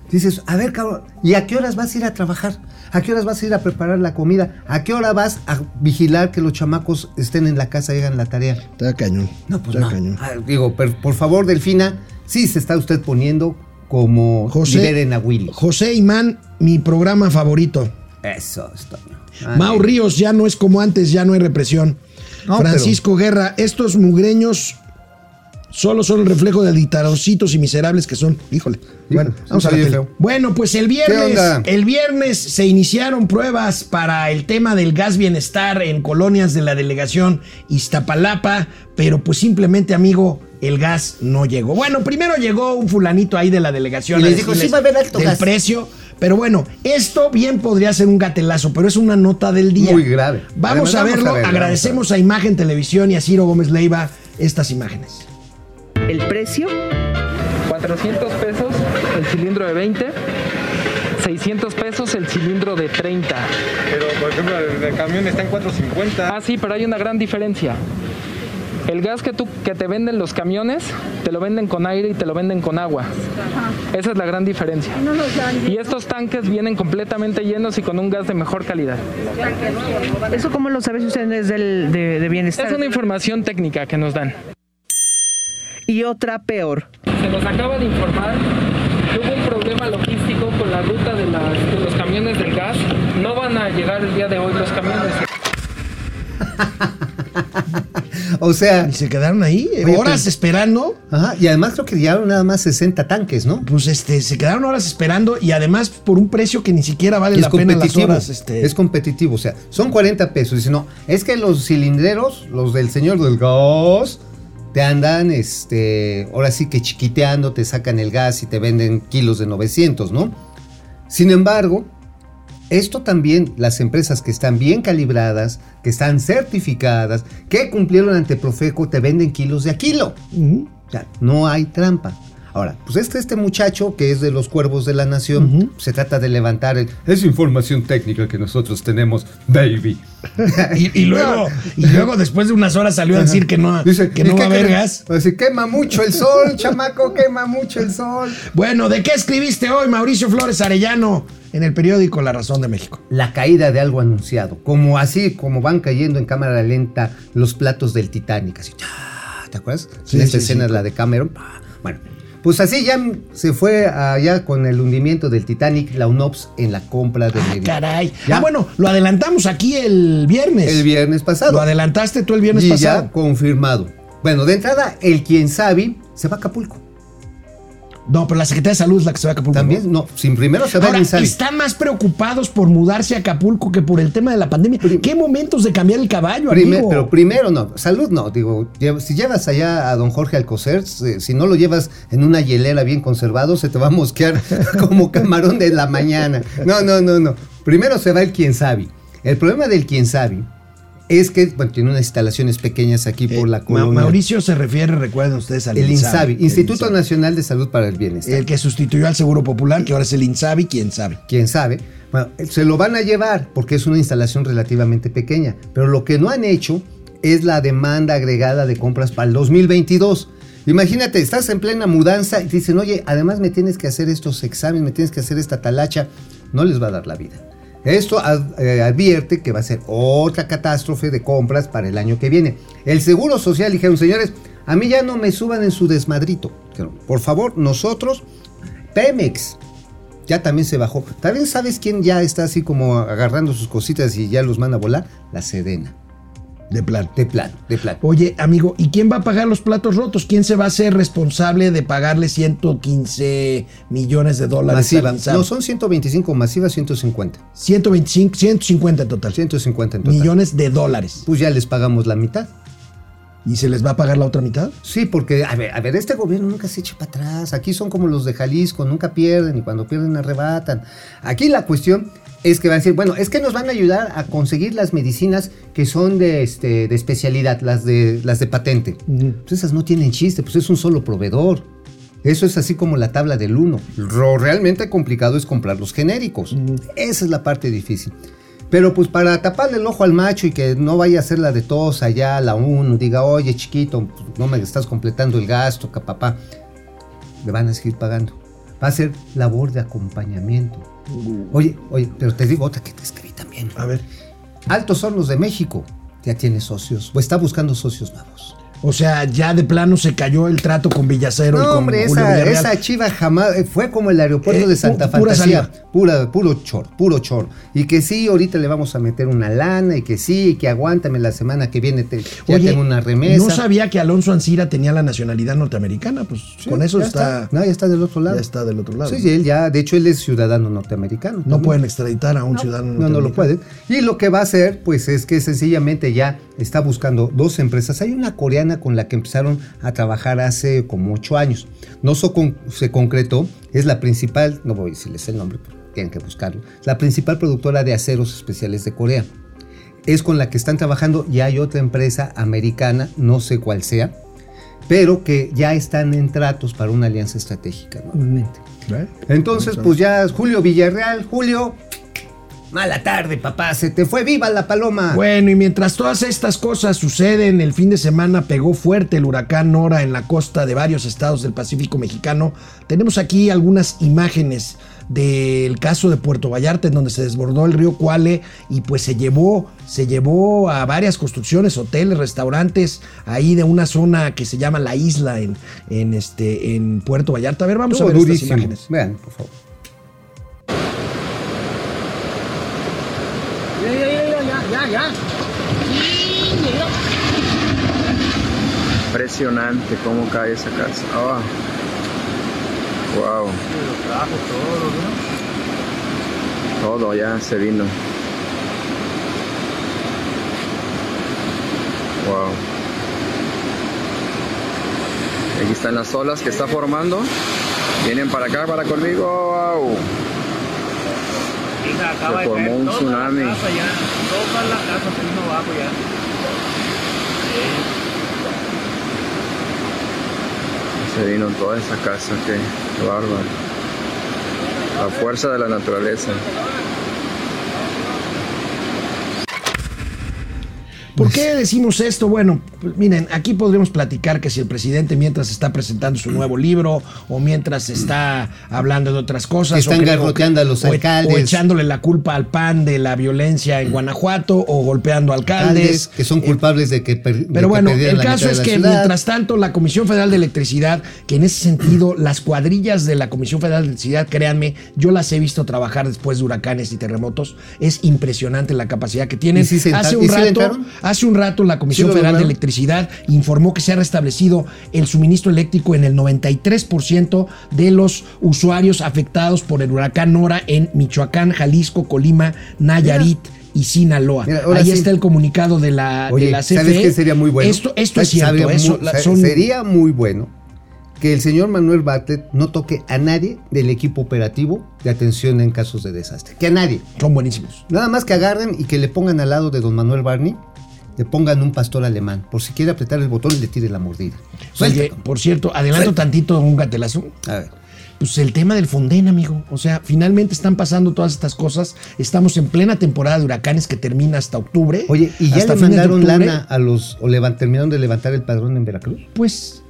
[SPEAKER 2] Dices, a ver, cabrón, ¿y a qué horas vas a ir a trabajar? ¿A qué horas vas a ir a preparar la comida? ¿A qué hora vas a vigilar que los chamacos estén en la casa y hagan la tarea?
[SPEAKER 1] Está cañón.
[SPEAKER 2] No, pues
[SPEAKER 1] Está
[SPEAKER 2] no.
[SPEAKER 1] cañón.
[SPEAKER 2] Ah, digo, por favor, Delfina, sí se está usted poniendo como
[SPEAKER 1] José,
[SPEAKER 2] liberen a Willy.
[SPEAKER 1] José Imán, mi programa favorito.
[SPEAKER 2] Eso está.
[SPEAKER 1] Mau Ríos, ya no es como antes, ya no hay represión.
[SPEAKER 2] No,
[SPEAKER 1] Francisco Guerra, estos mugreños solo son el reflejo de dictadorcitos y miserables que son. Híjole. Bueno,
[SPEAKER 2] sí,
[SPEAKER 1] vamos a
[SPEAKER 2] feo.
[SPEAKER 1] Bueno, pues el
[SPEAKER 2] ¿Qué
[SPEAKER 1] viernes, el viernes se iniciaron pruebas para el tema del gas bienestar en colonias de la delegación Iztapalapa, pero pues simplemente, amigo, el gas no llegó. Bueno, primero llegó un fulanito ahí de la delegación
[SPEAKER 2] Y les dijo, "Sí va a haber alto
[SPEAKER 1] del
[SPEAKER 2] gas".
[SPEAKER 1] precio. Pero bueno, esto bien podría ser un gatelazo, pero es una nota del día.
[SPEAKER 2] Muy grave.
[SPEAKER 1] Vamos
[SPEAKER 2] Además,
[SPEAKER 1] a
[SPEAKER 2] vamos
[SPEAKER 1] verlo.
[SPEAKER 2] a verlo,
[SPEAKER 1] Agradecemos a Imagen Televisión y a Ciro Gómez Leiva estas imágenes.
[SPEAKER 6] El precio
[SPEAKER 7] 400 pesos el cilindro de 20, 600 pesos el cilindro de 30.
[SPEAKER 3] Pero, por ejemplo, el, el camión está en 450.
[SPEAKER 7] Ah, sí, pero hay una gran diferencia. El gas que, tú, que te venden los camiones, te lo venden con aire y te lo venden con agua. Esa es la gran diferencia. Y estos tanques vienen completamente llenos y con un gas de mejor calidad.
[SPEAKER 6] ¿Eso cómo lo saben ustedes del, de, de bienestar?
[SPEAKER 7] Es una información técnica que nos dan.
[SPEAKER 6] Y otra peor.
[SPEAKER 7] Se nos acaba de informar que hubo un problema logístico con la ruta de, las- de los camiones del gas. No van a llegar el día de hoy los camiones.
[SPEAKER 2] O sea,
[SPEAKER 1] Y se quedaron ahí, eh,
[SPEAKER 2] Oye,
[SPEAKER 1] horas esperando.
[SPEAKER 2] ajá, y además creo que llegaron nada más 60 tanques, ¿no?
[SPEAKER 1] Pues este, se quedaron horas esperando y además por un precio que ni siquiera vale
[SPEAKER 2] es
[SPEAKER 1] la pena las horas. Este.
[SPEAKER 2] Es competitivo, o sea, son 40 pesos. Dice, no, es que los cilindreros, los del señor del gas, te andan, este, ahora sí que chiquiteando, te sacan el gas y te venden kilos de 900, ¿no? Sin embargo, esto también, las empresas que están bien calibradas, que están certificadas, que cumplieron ante Profeco, te venden kilos de a kilo.
[SPEAKER 1] Ujú.
[SPEAKER 2] O sea, no hay trampa. Ahora, pues este, este muchacho que es de los cuervos de la nación, se trata de levantar el... Es información técnica que nosotros tenemos, baby.
[SPEAKER 1] Y, y luego, y luego después de unas horas salió a decir que no,
[SPEAKER 2] Dice,
[SPEAKER 1] que
[SPEAKER 2] ¿y
[SPEAKER 1] no va a haber gas.
[SPEAKER 2] Quema mucho el sol, chamaco, quema mucho el sol.
[SPEAKER 1] Bueno, ¿de qué escribiste hoy, Mauricio Flores Arellano, en el periódico La Razón de México?
[SPEAKER 2] La caída de algo anunciado, como así, como van cayendo en cámara lenta los platos del Titanic, así, ¡ah! ¿te acuerdas?
[SPEAKER 1] Sí,
[SPEAKER 2] Esta
[SPEAKER 1] sí,
[SPEAKER 2] escena
[SPEAKER 1] sí.
[SPEAKER 2] es la de Cameron. Bueno, pues así ya se fue allá con el hundimiento del Titanic, la UNOPS en la compra de
[SPEAKER 1] Ah, caray.
[SPEAKER 2] Ya.
[SPEAKER 1] Ah, bueno, lo adelantamos aquí el viernes.
[SPEAKER 2] El viernes pasado.
[SPEAKER 1] Lo adelantaste tú el viernes
[SPEAKER 2] y
[SPEAKER 1] pasado.
[SPEAKER 2] ya confirmado. Bueno, de entrada, el quien sabe se va a Acapulco.
[SPEAKER 1] No, pero la Secretaría de Salud es la que se va a Acapulco.
[SPEAKER 2] También, no, sin primero se va
[SPEAKER 1] Ahora,
[SPEAKER 2] el Insabi.
[SPEAKER 1] están más preocupados por mudarse a Acapulco que por el tema de la pandemia. ¿Qué momentos de cambiar el caballo, amigo?
[SPEAKER 2] pero primero no, salud no, digo, si llevas allá a don Jorge Alcocer, si no lo llevas en una hielera bien conservado, se te va a mosquear como camarón de la mañana. No, no, no, no. Primero se va el quien sabe. El problema del quien sabe es que, bueno, tiene unas instalaciones pequeñas aquí por la
[SPEAKER 1] Eh, Ma-
[SPEAKER 2] colonia.
[SPEAKER 1] Mauricio se refiere, recuerden ustedes al
[SPEAKER 2] el INSABI, Instituto
[SPEAKER 1] INSABI.
[SPEAKER 2] Nacional de Salud para el Bienestar.
[SPEAKER 1] El que sustituyó al Seguro Popular, que ahora es el INSABI, quién sabe.
[SPEAKER 2] quién sabe. Bueno, se lo van a llevar porque es una instalación relativamente pequeña, pero lo que no han hecho es la demanda agregada de compras para el 2022. Imagínate, estás en plena mudanza y te dicen, oye, además me tienes que hacer estos exámenes, me tienes que hacer esta talacha. No les va a dar la vida. Esto eh, advierte que va a ser otra catástrofe de compras para el año que viene. El Seguro Social dijeron, señores, a mí ya no me suban en su desmadrito. Por favor, nosotros, Pemex, ya también se bajó. También sabes quién ya está así como agarrando sus cositas y ya los manda a volar. La Sedena.
[SPEAKER 1] De plan.
[SPEAKER 2] De plano, de plano.
[SPEAKER 1] Oye, amigo, ¿y quién va a pagar los platos rotos? ¿Quién se va a hacer responsable de pagarle 115 millones de dólares?
[SPEAKER 2] Masiva. No, son 125, masiva 150.
[SPEAKER 1] 125, 150 en total.
[SPEAKER 2] 150 en total.
[SPEAKER 1] Millones de dólares.
[SPEAKER 2] Pues ya les pagamos la mitad.
[SPEAKER 1] ¿Y se les va a pagar la otra mitad?
[SPEAKER 2] Sí, porque, a ver, a ver, este gobierno nunca se echa para atrás. Aquí son como los de Jalisco, nunca pierden y cuando pierden arrebatan. Aquí la cuestión es que van a decir, bueno, es que nos van a ayudar a conseguir las medicinas que son de, este, de especialidad, las de, las de patente. Pues esas no tienen chiste, pues es un solo proveedor. Eso es así como la tabla del uno. Lo realmente complicado es comprar los genéricos. Esa es la parte difícil. Pero pues para taparle el ojo al macho y que no vaya a ser la de todos allá, la uno, diga, oye chiquito, pues, no me estás completando el gasto, capapá. Le van a seguir pagando. Va a ser labor de acompañamiento. Oye, oye, pero te digo otra que te escribí también.
[SPEAKER 1] A ver.
[SPEAKER 2] Altos Hornos de México ya tiene socios, o está buscando socios nuevos.
[SPEAKER 1] O sea, ya de plano se cayó el trato con Villacero y
[SPEAKER 2] No,
[SPEAKER 1] con
[SPEAKER 2] hombre,
[SPEAKER 1] Julio
[SPEAKER 2] esa,
[SPEAKER 1] Villarreal.
[SPEAKER 2] esa chiva jamás eh, fue como el aeropuerto
[SPEAKER 1] Eh,
[SPEAKER 2] de Santa
[SPEAKER 1] pu- pura
[SPEAKER 2] Fantasía. Pura, puro chor, puro chor. Y que sí, ahorita le vamos a meter una lana y que sí, y que aguántame la semana que viene, te, ya
[SPEAKER 1] Oye,
[SPEAKER 2] tengo una remesa.
[SPEAKER 1] no sabía que Alonso Ancira tenía la nacionalidad norteamericana, pues
[SPEAKER 2] Sí,
[SPEAKER 1] con eso
[SPEAKER 2] ya
[SPEAKER 1] está,
[SPEAKER 2] No, ya está del otro lado.
[SPEAKER 1] ya está del otro lado.
[SPEAKER 2] Sí, y él ya, de hecho, él es ciudadano norteamericano.
[SPEAKER 1] No
[SPEAKER 2] también.
[SPEAKER 1] pueden extraditar a un ciudadano
[SPEAKER 2] No, no lo
[SPEAKER 1] norteamericano.
[SPEAKER 2] pueden. Y lo que va a hacer, pues es que sencillamente ya está buscando dos empresas. Hay una coreana con la que empezaron a trabajar hace como ocho años. No so- con- se concretó, es la principal, no voy a decirles el nombre, tienen que buscarlo, la principal productora de aceros especiales de Corea. Es con la que están trabajando y hay otra empresa americana, no sé cuál sea, pero que ya están en tratos para una alianza estratégica nuevamente. Entonces, pues ya Julio Villarreal, Julio, mala tarde, papá, se te fue viva la paloma.
[SPEAKER 1] Bueno, y mientras todas estas cosas suceden, el fin de semana pegó fuerte el huracán Nora en la costa de varios estados del Pacífico mexicano. Tenemos aquí algunas imágenes del caso de Puerto Vallarta en donde se desbordó el río Cuale y pues se llevó se llevó a varias construcciones, hoteles, restaurantes ahí de una zona que se llama la isla en, en este en Puerto Vallarta. A ver, vamos
[SPEAKER 2] Estuvo
[SPEAKER 1] a ver estas
[SPEAKER 2] durísimo.
[SPEAKER 1] imágenes.
[SPEAKER 2] Vean, por favor.
[SPEAKER 8] Impresionante cómo cae esa casa. Ah. Wow. Todo ya se vino. Wow. Aquí están las olas que está formando. Vienen para acá, para conmigo. Wow. Se formó un tsunami. Se vino toda esa casa, qué bárbaro. La fuerza de la naturaleza.
[SPEAKER 1] ¿Por qué decimos esto? Bueno, pues miren, aquí podríamos platicar que si el presidente mientras está presentando su nuevo libro o mientras está hablando de otras cosas.
[SPEAKER 2] Están
[SPEAKER 1] o
[SPEAKER 2] garroteando a los
[SPEAKER 1] o- o
[SPEAKER 2] alcaldes.
[SPEAKER 1] echándole la culpa al PAN de la violencia en Guanajuato o golpeando alcaldes.
[SPEAKER 2] alcaldes que son culpables de que, per-
[SPEAKER 1] Pero bueno, el caso es que
[SPEAKER 2] ciudad.
[SPEAKER 1] mientras tanto la Comisión Federal de Electricidad, que en ese sentido las cuadrillas de la Comisión Federal de Electricidad, créanme, yo las he visto trabajar después de huracanes y terremotos, es impresionante la capacidad que tienen.
[SPEAKER 2] ¿Y sí se
[SPEAKER 1] hace un rato? Hace un rato la Comisión
[SPEAKER 2] ¿Sí lo
[SPEAKER 1] Federal de? Electricidad informó que se ha restablecido el suministro eléctrico en el 93% de los usuarios afectados por el huracán Nora en Michoacán, Jalisco, Colima, Nayarit. Y Sinaloa.
[SPEAKER 2] Mira,
[SPEAKER 1] Ahí
[SPEAKER 2] sí.
[SPEAKER 1] está el comunicado de la, de
[SPEAKER 2] Oye,
[SPEAKER 1] la CFE.
[SPEAKER 2] ¿sabes qué sería muy bueno?
[SPEAKER 1] Esto, esto es cierto. Eso, la- son-
[SPEAKER 2] Sería muy bueno que el señor Manuel Bartlett no toque a nadie del equipo operativo de atención en casos de desastre. Que a nadie.
[SPEAKER 1] son buenísimos.
[SPEAKER 2] Nada más que agarren y que le pongan al lado de don Manuel Barney, le pongan un pastor alemán. Por si quiere apretar el botón, le tire la mordida. Suelta.
[SPEAKER 1] Oye, por cierto, adelanto tantito un gatelazo.
[SPEAKER 2] A ver.
[SPEAKER 1] Pues el tema del Fonden, amigo. O sea, finalmente están pasando todas estas cosas. Estamos en plena temporada de huracanes que termina hasta octubre.
[SPEAKER 2] Oye, ¿y ya le mandaron lana a los, o terminaron de levantar el padrón en Veracruz?
[SPEAKER 1] Pues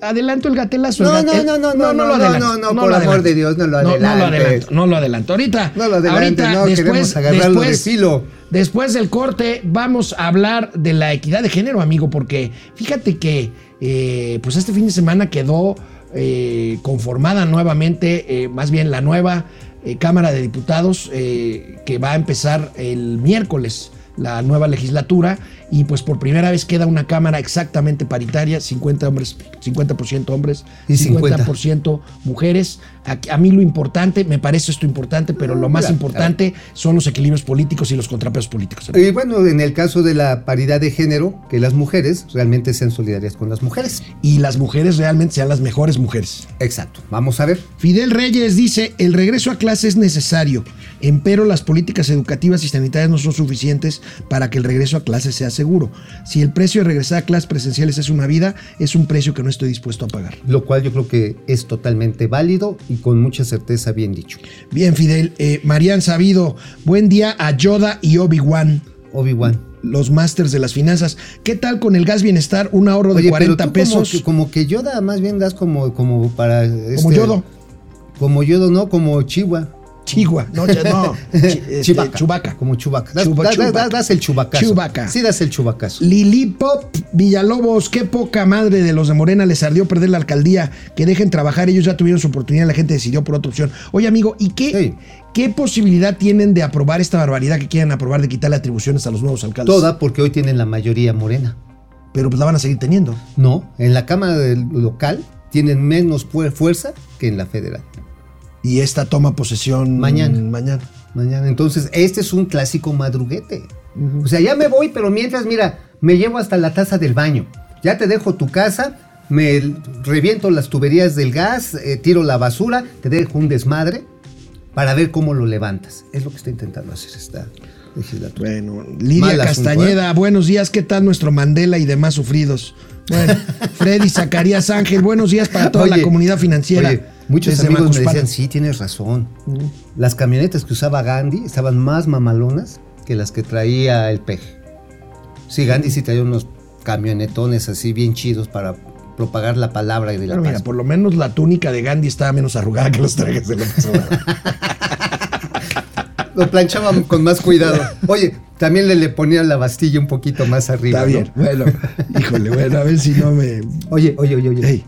[SPEAKER 1] adelanto el gatelazo.
[SPEAKER 2] No,
[SPEAKER 1] el
[SPEAKER 2] no,
[SPEAKER 1] gat-
[SPEAKER 2] no, no, no,
[SPEAKER 1] lo
[SPEAKER 2] no,
[SPEAKER 1] adelanto,
[SPEAKER 2] no, no,
[SPEAKER 1] lo
[SPEAKER 2] por amor
[SPEAKER 1] adelanto.
[SPEAKER 2] de Dios, no lo
[SPEAKER 1] No, no lo adelanto, no lo adelanto. Ahorita,
[SPEAKER 2] No lo adelantes,
[SPEAKER 1] ahorita
[SPEAKER 2] no, queremos agarrarlo de filo.
[SPEAKER 1] Después del corte vamos a hablar de la equidad de género, amigo, porque fíjate que eh, pues este fin de semana quedó eh, conformada nuevamente, eh, más bien la nueva Cámara de Diputados que va a empezar el miércoles la nueva legislatura y pues por primera vez queda una cámara exactamente paritaria, 50 hombres, 50% hombres,
[SPEAKER 2] Y 50.
[SPEAKER 1] 50% mujeres. A, a mí lo importante, me parece esto importante, pero lo más
[SPEAKER 2] mira,
[SPEAKER 1] importante son los equilibrios políticos y los contrapesos políticos.
[SPEAKER 2] Y bueno, en el caso de la paridad de género, que las mujeres realmente sean solidarias con las mujeres.
[SPEAKER 1] Y las mujeres realmente sean las mejores mujeres.
[SPEAKER 2] Exacto. Vamos a ver.
[SPEAKER 1] Fidel Reyes dice, el regreso a clase es necesario, empero las políticas educativas y sanitarias no son suficientes para que el regreso a clase sea seguro. Si el precio de regresar a clases presenciales es una vida, es un precio que no estoy dispuesto a pagar.
[SPEAKER 2] Lo cual yo creo que es totalmente válido y con mucha certeza bien dicho.
[SPEAKER 1] Bien, Fidel. Eh, Marian Sabido, buen día a Yoda y Obi-Wan.
[SPEAKER 2] Obi-Wan.
[SPEAKER 1] Los másters de las finanzas. ¿Qué tal con el gas bienestar? Un ahorro de
[SPEAKER 2] Oye, pero
[SPEAKER 1] 40
[SPEAKER 2] tú
[SPEAKER 1] pesos.
[SPEAKER 2] Como que, como que Yoda más bien das como, como para...
[SPEAKER 1] Como
[SPEAKER 2] este,
[SPEAKER 1] Yodo.
[SPEAKER 2] Como Yodo, no, como Chihuahua.
[SPEAKER 1] Chigua, no, no. Este,
[SPEAKER 2] Chivaca.
[SPEAKER 1] Chubaca.
[SPEAKER 2] Como Chubaca. Das,
[SPEAKER 1] Chuba-
[SPEAKER 2] das- das-
[SPEAKER 1] Chubaca.
[SPEAKER 2] das el chubacazo.
[SPEAKER 1] Chubaca.
[SPEAKER 2] Sí, das el chubacazo.
[SPEAKER 1] Lili Pop Villalobos, qué poca madre de los de Morena les ardió perder la alcaldía. Que dejen trabajar, ellos ya tuvieron su oportunidad, la gente decidió por otra opción. Oye, amigo, ¿y qué, qué posibilidad tienen de aprobar esta barbaridad que quieren aprobar de quitarle atribuciones a los nuevos alcaldes?
[SPEAKER 2] Toda porque hoy tienen la mayoría morena.
[SPEAKER 1] Pero pues la van a seguir teniendo.
[SPEAKER 2] No, en la Cámara local tienen menos fuerza que en la federal.
[SPEAKER 1] Y esta toma posesión
[SPEAKER 2] Mañana.
[SPEAKER 1] Mañana.
[SPEAKER 2] Mañana. Entonces, este es un clásico madruguete. O sea, ya me voy, pero mientras, mira, me llevo hasta la taza del baño. Ya te dejo tu casa, me reviento las tuberías del gas, eh, tiro la basura, te dejo un desmadre para ver cómo lo levantas. Es lo que está intentando hacer esta legislatura.
[SPEAKER 1] Bueno, Lidia
[SPEAKER 2] Mal asunto,
[SPEAKER 1] Castañeda, buenos días, ¿qué tal nuestro Mandela y demás sufridos? Bueno, Freddy Zacarías Ángel, buenos días para toda la comunidad financiera.
[SPEAKER 2] Oye, muchos
[SPEAKER 1] desde
[SPEAKER 2] amigos me decían, sí, tienes razón. Las camionetas que usaba Gandhi estaban más mamalonas que las que traía el peje. Sí, Gandhi sí traía unos camionetones así bien chidos para propagar la palabra y de la
[SPEAKER 1] Pero mira,
[SPEAKER 2] paz.
[SPEAKER 1] por lo menos la túnica de Gandhi estaba menos arrugada que los trajes de Obrador.
[SPEAKER 2] Lo planchaban con más cuidado. Oye, también le, le ponía la bastilla un poquito más arriba.
[SPEAKER 1] Está
[SPEAKER 2] ¿no?
[SPEAKER 1] bien, bueno, híjole, bueno, a ver si no me...
[SPEAKER 2] Oye, oye, oye, oye.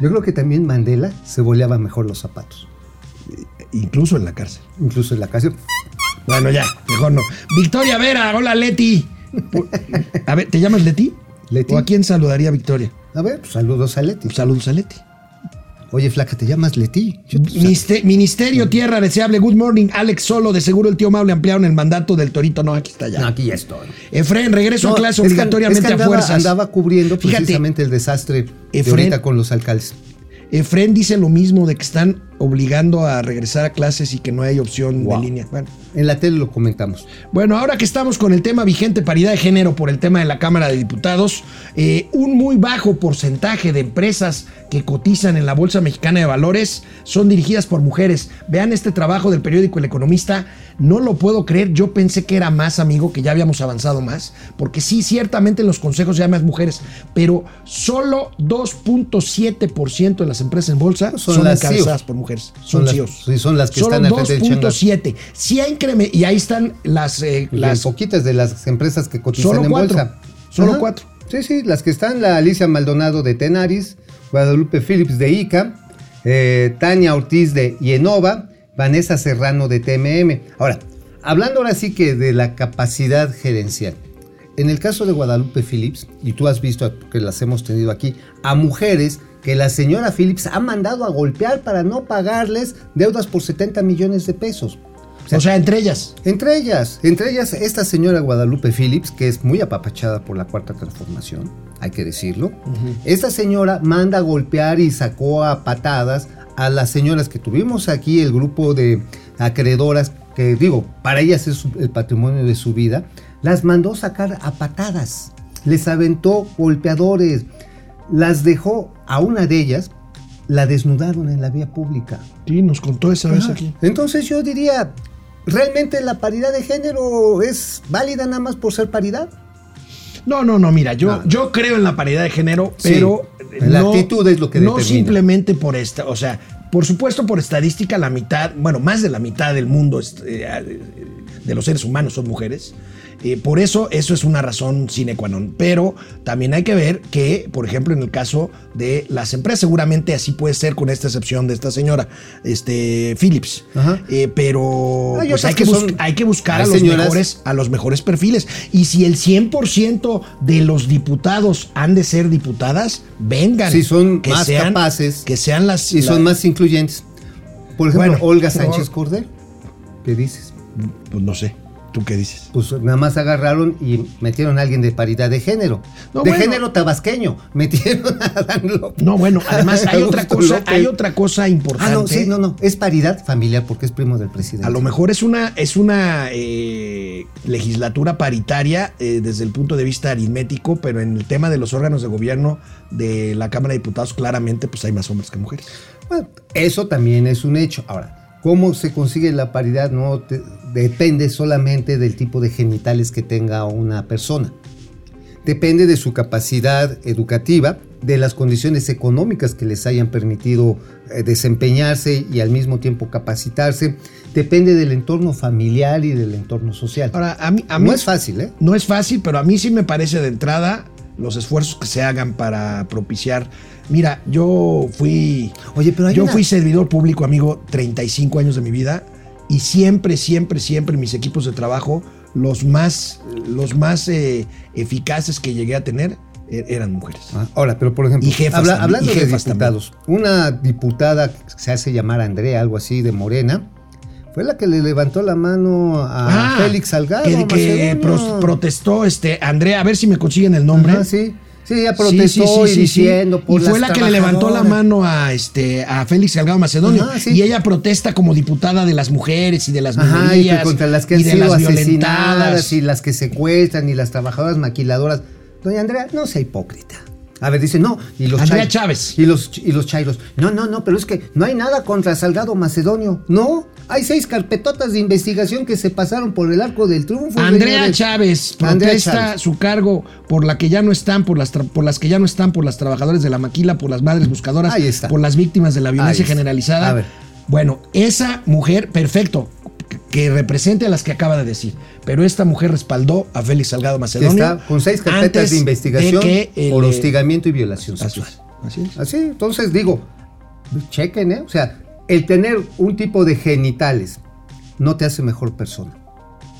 [SPEAKER 2] Yo creo que también Mandela se boleaba mejor los zapatos.
[SPEAKER 1] incluso en la cárcel.
[SPEAKER 2] Incluso en la casa.
[SPEAKER 1] Bueno, ya, mejor no. Victoria Vera, hola Leti. A ver, ¿te llamas Leti?
[SPEAKER 2] Leti.
[SPEAKER 1] ¿O a quién saludaría Victoria?
[SPEAKER 2] A ver, pues, saludos a Leti.
[SPEAKER 1] Saludos a Leti.
[SPEAKER 2] Oye, flaca, ¿te llamas Leti? Yo te-
[SPEAKER 1] Miste- Ministerio Tierra Deseable, Good Morning, Alex Solo, de seguro el tío Mau le ampliaron el mandato del Torito. No, aquí está ya.
[SPEAKER 2] No, aquí ya estoy.
[SPEAKER 1] Efren, regreso
[SPEAKER 2] No,
[SPEAKER 1] a clase obligatoriamente
[SPEAKER 2] es que andaba,
[SPEAKER 1] a fuerzas.
[SPEAKER 2] Andaba cubriendo
[SPEAKER 1] Fíjate,
[SPEAKER 2] precisamente el desastre de
[SPEAKER 1] Efren-
[SPEAKER 2] ahorita con los alcaldes.
[SPEAKER 1] Efren dice lo mismo de que están obligando a regresar a clases y que no hay opción
[SPEAKER 2] Wow.
[SPEAKER 1] de línea. Bueno.
[SPEAKER 2] En la tele lo comentamos.
[SPEAKER 1] Bueno, ahora que estamos con el tema vigente, paridad de género por el tema de la Cámara de Diputados, eh, un muy bajo porcentaje de empresas que cotizan en la Bolsa Mexicana de Valores son dirigidas por mujeres. Vean este trabajo del periódico El Economista, no lo puedo creer, yo pensé que era más, amigo, que ya habíamos avanzado más, porque sí, ciertamente en los consejos ya hay más mujeres, pero solo 2.7% de las empresas en bolsa
[SPEAKER 2] Son
[SPEAKER 1] son, encabezadas
[SPEAKER 2] CEOs.
[SPEAKER 1] por mujeres.
[SPEAKER 2] Son
[SPEAKER 1] Son,
[SPEAKER 2] las-
[SPEAKER 1] CEOs.
[SPEAKER 2] sí, son las que
[SPEAKER 1] Solo
[SPEAKER 2] están al frente del changarro.
[SPEAKER 1] 2.7. Sí ha incrementado, y ahí están las... eh,
[SPEAKER 2] Las
[SPEAKER 1] las
[SPEAKER 2] poquitas de las empresas que cotizan
[SPEAKER 1] Solo
[SPEAKER 2] en
[SPEAKER 1] cuatro.
[SPEAKER 2] bolsa.
[SPEAKER 1] Solo
[SPEAKER 2] Ajá.
[SPEAKER 1] cuatro.
[SPEAKER 2] Sí, sí, las que están, la Alicia Maldonado de Tenaris, Guadalupe Phillips de ICA, eh, Tania Ortiz de Yenova, Vanessa Serrano de TMM. Ahora, hablando ahora sí que de la capacidad gerencial. En el caso de Guadalupe Phillips, y tú has visto que las hemos tenido aquí, a mujeres que la señora Phillips ha mandado a golpear para no pagarles deudas por 70 millones de pesos.
[SPEAKER 1] O sea, entre ellas.
[SPEAKER 2] Entre ellas, entre ellas esta señora Guadalupe Phillips, que es muy apapachada por la cuarta transformación, hay que decirlo. Esta señora manda a golpear y sacó a patadas a las señoras que tuvimos aquí, el grupo de acreedoras, que digo, para ellas es el patrimonio de su vida, las mandó sacar a patadas, les aventó golpeadores, las dejó a una de ellas, la desnudaron en la vía pública.
[SPEAKER 1] Sí, nos contó esa vez aquí.
[SPEAKER 2] Entonces yo diría, ¿realmente la paridad de género es válida nada más por ser paridad?
[SPEAKER 1] No, no, no, mira, yo,
[SPEAKER 2] No.
[SPEAKER 1] yo creo en la paridad de género,
[SPEAKER 2] Sí,
[SPEAKER 1] pero
[SPEAKER 2] la actitud es lo que
[SPEAKER 1] no
[SPEAKER 2] determina.
[SPEAKER 1] simplemente por esta, o sea, por supuesto por estadística la mitad, bueno, más de la mitad del mundo es, eh, de los seres humanos son mujeres. Eh, por eso, eso es una razón sine qua non. Pero también hay que ver que, por ejemplo, en el caso de las empresas, seguramente así puede ser con esta excepción de esta señora, este Phillips. Eh, pero
[SPEAKER 2] Hay
[SPEAKER 1] pues hay, que
[SPEAKER 2] que
[SPEAKER 1] bus- hay que buscar a los
[SPEAKER 2] señoras-
[SPEAKER 1] mejores a los mejores perfiles. Y si el 100% de los diputados han de ser diputadas, vengan.
[SPEAKER 2] Si son más capaces
[SPEAKER 1] Que sean las.
[SPEAKER 2] Y son más Por ejemplo,
[SPEAKER 1] Bueno,
[SPEAKER 2] Olga Sánchez Cordero. ¿Qué dices?
[SPEAKER 1] Pues no sé. ¿Tú qué dices?
[SPEAKER 2] Pues nada más agarraron y metieron a alguien de paridad de género.
[SPEAKER 1] No,
[SPEAKER 2] de
[SPEAKER 1] bueno.
[SPEAKER 2] género tabasqueño. Metieron a Dan López.
[SPEAKER 1] No, bueno, además hay otra cosa,
[SPEAKER 2] López.
[SPEAKER 1] hay otra cosa importante.
[SPEAKER 2] Ah, no, sí, no, no. Es paridad familiar porque es primo del presidente.
[SPEAKER 1] A lo mejor es una, es una eh, legislatura paritaria eh, desde el punto de vista aritmético, pero en el tema de los órganos de gobierno de la Cámara de Diputados, claramente, pues hay más hombres que mujeres.
[SPEAKER 2] Bueno, eso también es un hecho. Ahora, ¿cómo se consigue la paridad? No te- depende solamente del tipo de genitales que tenga una persona. Depende de su capacidad educativa, de las condiciones económicas que les hayan permitido eh, desempeñarse y al mismo tiempo capacitarse. Depende del entorno familiar y del entorno social.
[SPEAKER 1] Ahora, a mí, a mí
[SPEAKER 2] no es fácil, ¿eh?
[SPEAKER 1] No es fácil, pero a mí sí me parece de entrada los esfuerzos que se hagan para propiciar. Mira, yo fui.
[SPEAKER 2] Oye, pero hay
[SPEAKER 1] yo
[SPEAKER 2] una-
[SPEAKER 1] fui servidor público, amigo, 35 años de mi vida. Y siempre, siempre, siempre mis equipos de trabajo, los más, los más eh, eficaces que llegué a tener, e- eran mujeres.
[SPEAKER 2] Ah, Ahora, pero por ejemplo,
[SPEAKER 1] Y
[SPEAKER 2] habla-
[SPEAKER 1] también,
[SPEAKER 2] hablando
[SPEAKER 1] y
[SPEAKER 2] de diputados, una diputada que se hace llamar Andrea, algo así, de Morena, fue la que le levantó la mano a
[SPEAKER 1] Ah,
[SPEAKER 2] Félix Salgado.
[SPEAKER 1] Que, protestó, este, Andrea, a ver si me consiguen el nombre.
[SPEAKER 2] Ajá, sí. Sí, ella protestó
[SPEAKER 1] sí, sí,
[SPEAKER 2] y
[SPEAKER 1] sí,
[SPEAKER 2] diciendo por
[SPEAKER 1] y fue
[SPEAKER 2] las
[SPEAKER 1] la que le levantó la mano a este a Félix Salgado Macedonio.
[SPEAKER 2] Ajá,
[SPEAKER 1] y ella protesta como diputada de las mujeres y de las
[SPEAKER 2] Ajá, y
[SPEAKER 1] minorías
[SPEAKER 2] contra las que
[SPEAKER 1] y
[SPEAKER 2] han
[SPEAKER 1] de
[SPEAKER 2] sido
[SPEAKER 1] las
[SPEAKER 2] asesinadas
[SPEAKER 1] violentadas.
[SPEAKER 2] y las que secuestran y las trabajadoras maquiladoras. Doña Andrea, no sea hipócrita. A ver, dice, no, y los
[SPEAKER 1] Andrea Chávez.
[SPEAKER 2] Y los, y los chairos. No, no, no, pero es que no hay nada contra Salgado Macedonio. No, hay seis carpetotas de investigación que se pasaron por el arco del triunfo.
[SPEAKER 1] Andrea. Chávez protesta
[SPEAKER 2] Chávez.
[SPEAKER 1] su cargo por la que ya no están, por las, por las que ya no están, por las trabajadoras de la maquila, por las madres buscadoras,
[SPEAKER 2] Ahí está.
[SPEAKER 1] por las víctimas de la violencia generalizada.
[SPEAKER 2] A ver.
[SPEAKER 1] Bueno, esa mujer, perfecto, que- represente a las que acaba de decir, pero esta mujer respaldó a Félix Salgado Macedonio.
[SPEAKER 2] está con seis carpetas de investigación
[SPEAKER 1] que
[SPEAKER 2] por hostigamiento y violación sexual.
[SPEAKER 1] así es.
[SPEAKER 2] Así, entonces digo, chequen, ¿eh? O sea, el tener un tipo de genitales no te hace mejor persona,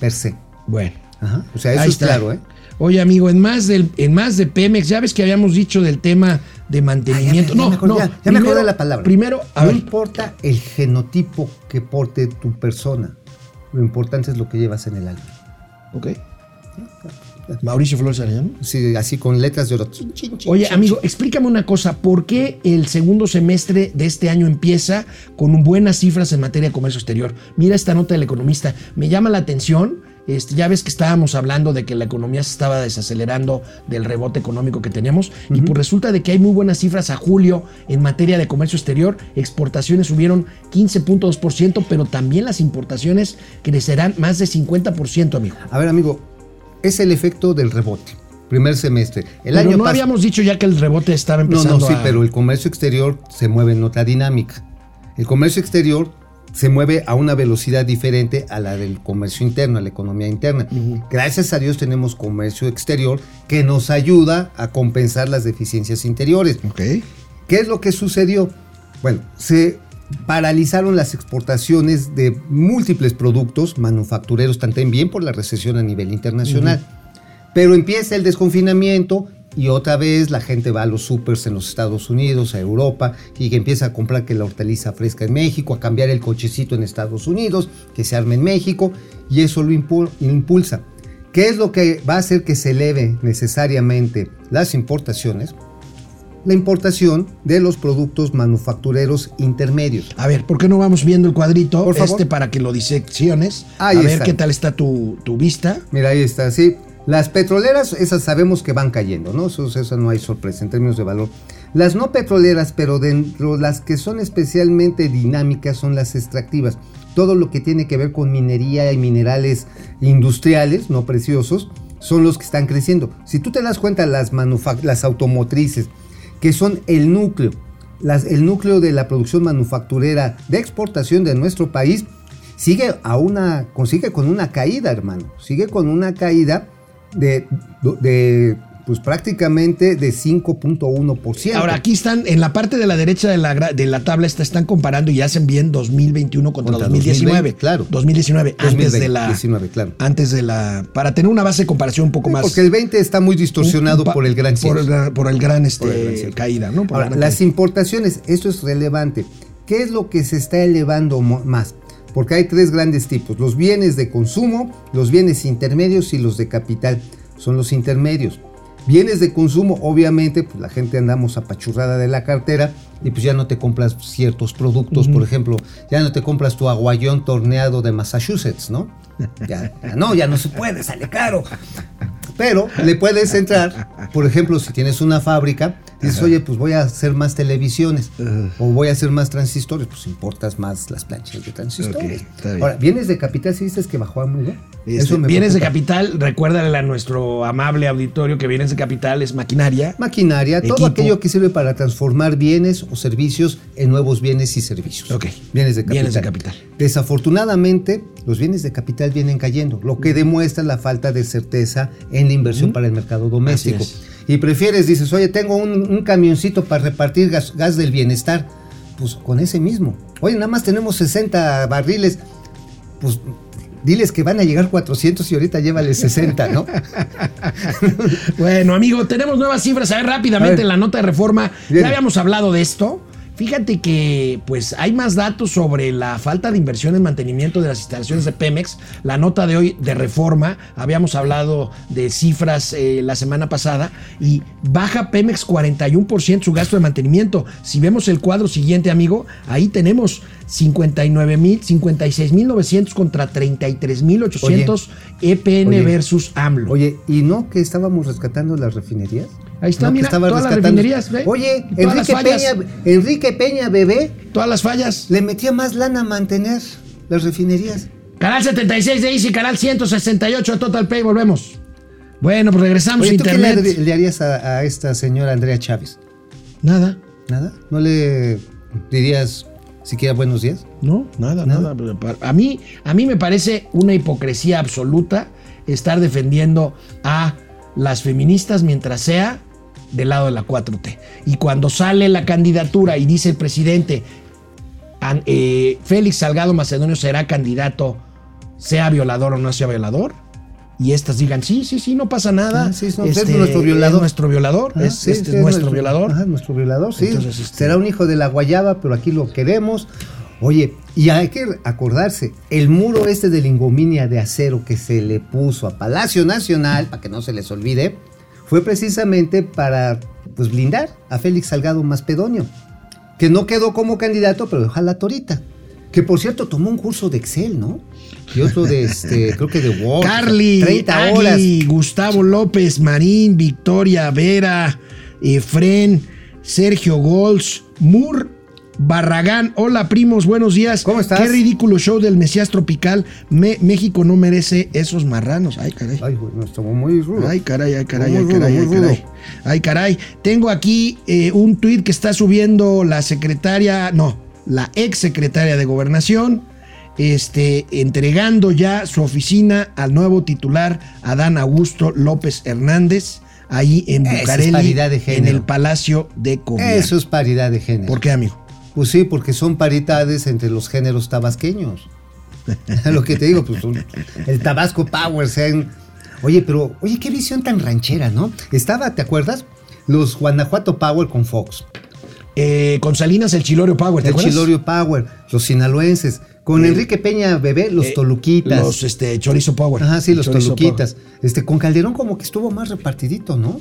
[SPEAKER 2] per se.
[SPEAKER 1] Bueno.
[SPEAKER 2] Ajá. O sea, eso es
[SPEAKER 1] está.
[SPEAKER 2] claro, ¿eh?
[SPEAKER 1] Oye, amigo, en más, del, en más de Pemex, ya ves que habíamos dicho del tema de mantenimiento.
[SPEAKER 2] Ah, ya, ya
[SPEAKER 1] no,
[SPEAKER 2] me acordé,
[SPEAKER 1] no.
[SPEAKER 2] ya, ya me acordé la palabra.
[SPEAKER 1] Primero, a
[SPEAKER 2] no
[SPEAKER 1] ver,
[SPEAKER 2] importa el genotipo que porte tu persona. Lo importante es lo que llevas en el alma.
[SPEAKER 1] ok. Mauricio Flores Arellano.
[SPEAKER 2] Sí, así con letras de oro.
[SPEAKER 1] Oye, amigo, explícame una cosa. ¿Por qué el segundo semestre de este año empieza con buenas cifras en materia de comercio exterior? Mira esta nota del economista. Me llama la atención. Este, ya ves que estábamos hablando de que la economía se estaba desacelerando del rebote económico que tenemos. Y pues resulta de que hay muy buenas cifras a julio en materia de comercio exterior. Exportaciones subieron 15.2%, pero también las importaciones crecerán más de 50%, amigo.
[SPEAKER 2] A ver, amigo, es el efecto del rebote. Primer semestre. El
[SPEAKER 1] pero
[SPEAKER 2] año
[SPEAKER 1] no habíamos dicho ya que el rebote estaba
[SPEAKER 2] No,
[SPEAKER 1] empezando
[SPEAKER 2] no, sí,
[SPEAKER 1] a-
[SPEAKER 2] pero el comercio exterior se mueve en otra dinámica. El comercio exterior se mueve a una velocidad diferente a la del comercio interno, a la economía interna. Gracias a Dios tenemos comercio exterior que nos ayuda a compensar las deficiencias interiores. ¿Qué es lo que sucedió? Bueno, se paralizaron las exportaciones de múltiples productos manufactureros, también bien por la recesión a nivel internacional. Pero empieza el desconfinamiento y otra vez la gente va a los supers en los Estados Unidos, a Europa, y que empieza a comprar que la hortaliza fresca en México, a cambiar el cochecito en Estados Unidos, que se arme en México, y eso lo impu- impulsa. ¿Qué es lo que va a hacer que se eleve necesariamente las importaciones? La importación de los productos manufactureros intermedios.
[SPEAKER 1] A ver, ¿por qué no vamos viendo el cuadrito
[SPEAKER 2] Por favor.
[SPEAKER 1] este para que lo disecciones?
[SPEAKER 2] Ahí
[SPEAKER 1] a ver
[SPEAKER 2] está.
[SPEAKER 1] qué tal está tu, tu vista.
[SPEAKER 2] Mira, ahí está, sí. Las petroleras, esas sabemos que van cayendo, ¿no? Eso, eso no hay sorpresa en términos de valor. Las no petroleras, pero dentro las que son especialmente dinámicas son las extractivas. Todo lo que tiene que ver con minería y minerales industriales, no preciosos, son los que están creciendo. Si tú te das cuenta, las, las automotrices, que son el núcleo, las- el núcleo de la producción manufacturera de exportación de nuestro país, sigue a una, sigue con una caída, hermano. Sigue con una caída de, de pues prácticamente de 5.1%.
[SPEAKER 1] Ahora, aquí están, en la parte de la derecha de la, de la tabla, esta están comparando y hacen bien 2021 contra,
[SPEAKER 2] Contra
[SPEAKER 1] 2019.
[SPEAKER 2] 2020, claro.
[SPEAKER 1] 2019, antes
[SPEAKER 2] 2020,
[SPEAKER 1] de la.
[SPEAKER 2] 19, claro.
[SPEAKER 1] Antes de la. Para tener una base de comparación un poco más.
[SPEAKER 2] Porque el 20 está muy distorsionado
[SPEAKER 1] un
[SPEAKER 2] por el gran
[SPEAKER 1] por el, por el gran, este,
[SPEAKER 2] Por el gran cierre.
[SPEAKER 1] caída, ¿no? Por
[SPEAKER 2] Ahora,
[SPEAKER 1] la gran
[SPEAKER 2] las
[SPEAKER 1] caída.
[SPEAKER 2] importaciones, esto es relevante. ¿Qué es lo que se está elevando más? Porque hay tres grandes tipos, los bienes de consumo, los bienes intermedios y los de capital. Son los intermedios. Bienes de consumo, obviamente, pues la gente andamos apachurrada de la cartera y pues ya no te compras ciertos productos, por ejemplo, ya no te compras tu aguayón torneado de Massachusetts, ¿no? Ya, ya no, ya no se puede, sale caro. Pero le puedes entrar, por ejemplo, si tienes una fábrica, dices, oye, pues voy a hacer más televisiones o voy a hacer más transistores, pues importas más las planchas de transistores.
[SPEAKER 1] Ok, está bien.
[SPEAKER 2] Ahora, bienes de capital, si dices que bajó muy bien.
[SPEAKER 1] Este, bienes de capital, recuérdale a nuestro amable auditorio que bienes de capital es maquinaria.
[SPEAKER 2] Maquinaria, todo aquello que sirve para transformar bienes o servicios en nuevos bienes y servicios.
[SPEAKER 1] Ok.
[SPEAKER 2] Bienes de capital.
[SPEAKER 1] Bienes de capital.
[SPEAKER 2] Desafortunadamente, los bienes de capital vienen cayendo, lo que demuestra la falta de certeza en inversión para el mercado doméstico. Y prefieres, dices, oye, tengo un, un camioncito para repartir gas, gas del bienestar. Pues con ese mismo. Oye, nada más tenemos 60 barriles. Pues diles que van a llegar 400 y ahorita llévale 60, ¿no?
[SPEAKER 1] Bueno, amigo, tenemos nuevas cifras. A ver, rápidamente
[SPEAKER 2] A ver.
[SPEAKER 1] en la nota de reforma.
[SPEAKER 2] Bien.
[SPEAKER 1] Ya habíamos hablado de esto. Fíjate que pues hay más datos sobre la falta de inversión en mantenimiento de las instalaciones de Pemex. La nota de hoy de reforma, habíamos hablado de cifras eh, la semana pasada y baja Pemex 41% su gasto de mantenimiento. Si vemos el cuadro siguiente, amigo, ahí tenemos 59 mil, 56 mil 900 contra 33 mil 800 EPN
[SPEAKER 2] Oye.
[SPEAKER 1] versus AMLO.
[SPEAKER 2] Oye, ¿y no que estábamos rescatando las refinerías?
[SPEAKER 1] Ahí está,
[SPEAKER 2] ¿No
[SPEAKER 1] mira, las
[SPEAKER 2] rescatando-
[SPEAKER 1] refinerías, ve.
[SPEAKER 2] Oye,
[SPEAKER 1] las
[SPEAKER 2] Enrique. Peña, Enrique Peña, bebé,
[SPEAKER 1] Todas las fallas.
[SPEAKER 2] le metía más lana a mantener las refinerías.
[SPEAKER 1] Canal 76 de Easy, canal 168 de Total Play, volvemos. Bueno, pues regresamos
[SPEAKER 2] Oye, ¿tú qué
[SPEAKER 1] internet.
[SPEAKER 2] le, le harías a, a esta señora Andrea Chávez?
[SPEAKER 1] Nada,
[SPEAKER 2] ¿Nada? ¿No le dirías siquiera buenos días?
[SPEAKER 1] no, nada,
[SPEAKER 2] Nada.
[SPEAKER 1] nada. A mí, a mí me parece una hipocresía absoluta estar defendiendo a las feministas mientras sea del lado de la 4T. Y cuando sale la candidatura y dice el presidente, eh, Félix Salgado Macedonio será candidato, sea violador o no sea violador, y estas digan, sí, sí, sí, no pasa nada.
[SPEAKER 2] Sí, no, es nuestro violador.
[SPEAKER 1] Es nuestro violador.
[SPEAKER 2] Ah,
[SPEAKER 1] es,
[SPEAKER 2] sí,
[SPEAKER 1] este
[SPEAKER 2] sí,
[SPEAKER 1] es nuestro violador.
[SPEAKER 2] Ajá, nuestro violador, sí.
[SPEAKER 1] Entonces, este-
[SPEAKER 2] Será un hijo de la guayaba, pero aquí lo queremos. Oye, y hay que acordarse, el muro este de lingominia de acero que se le puso a Palacio Nacional, para que no se les olvide, fue precisamente para pues, blindar a Félix Salgado Maspedonio, que no quedó como candidato, pero la torita. Que por cierto tomó un curso de Excel, ¿no? Y otro de este, creo que de Word.
[SPEAKER 1] Carly,
[SPEAKER 2] 30
[SPEAKER 1] Agui,
[SPEAKER 2] horas.
[SPEAKER 1] Gustavo López, Marín, Victoria, Vera, Efren, Sergio Gols, Mur, Barragán. Hola, primos, buenos días.
[SPEAKER 2] ¿Cómo estás?
[SPEAKER 1] Qué ridículo show del Mesías Tropical. Me- México no merece esos marranos. Ay, caray.
[SPEAKER 2] Ay, güey, no, estuvo muy rudo.
[SPEAKER 1] Ay, caray, ay, caray, ay, caray, ay,
[SPEAKER 2] rudo.
[SPEAKER 1] caray. Ay, caray. Tengo aquí eh, un tuit que está subiendo la secretaria, no, la ex secretaria de Gobernación, este, entregando ya su oficina al nuevo titular, Adán Augusto López Hernández, ahí en
[SPEAKER 2] Eso es
[SPEAKER 1] Bucareli,
[SPEAKER 2] paridad de
[SPEAKER 1] en
[SPEAKER 2] género.
[SPEAKER 1] el Palacio de Cobián.
[SPEAKER 2] Eso es paridad de género.
[SPEAKER 1] ¿Por qué, amigo?
[SPEAKER 2] Pues sí, porque son paridades entre los géneros tabasqueños. Lo que te digo, pues el Tabasco Power, sean... Oye, pero, oye, qué visión tan ranchera, ¿no? Estaba, ¿te acuerdas? Los Guanajuato Power con Fox.
[SPEAKER 1] Eh, con Salinas el Chilorio Power, ¿te
[SPEAKER 2] El
[SPEAKER 1] acuerdas?
[SPEAKER 2] Chilorio Power, los sinaloenses. Con
[SPEAKER 1] Eh,
[SPEAKER 2] Enrique Peña Bebé, los
[SPEAKER 1] Eh,
[SPEAKER 2] Toluquitas.
[SPEAKER 1] Los este, Chorizo Power.
[SPEAKER 2] Ajá, sí, los
[SPEAKER 1] Chorizo
[SPEAKER 2] Toluquitas. Este, con Calderón como que estuvo más repartidito, ¿no?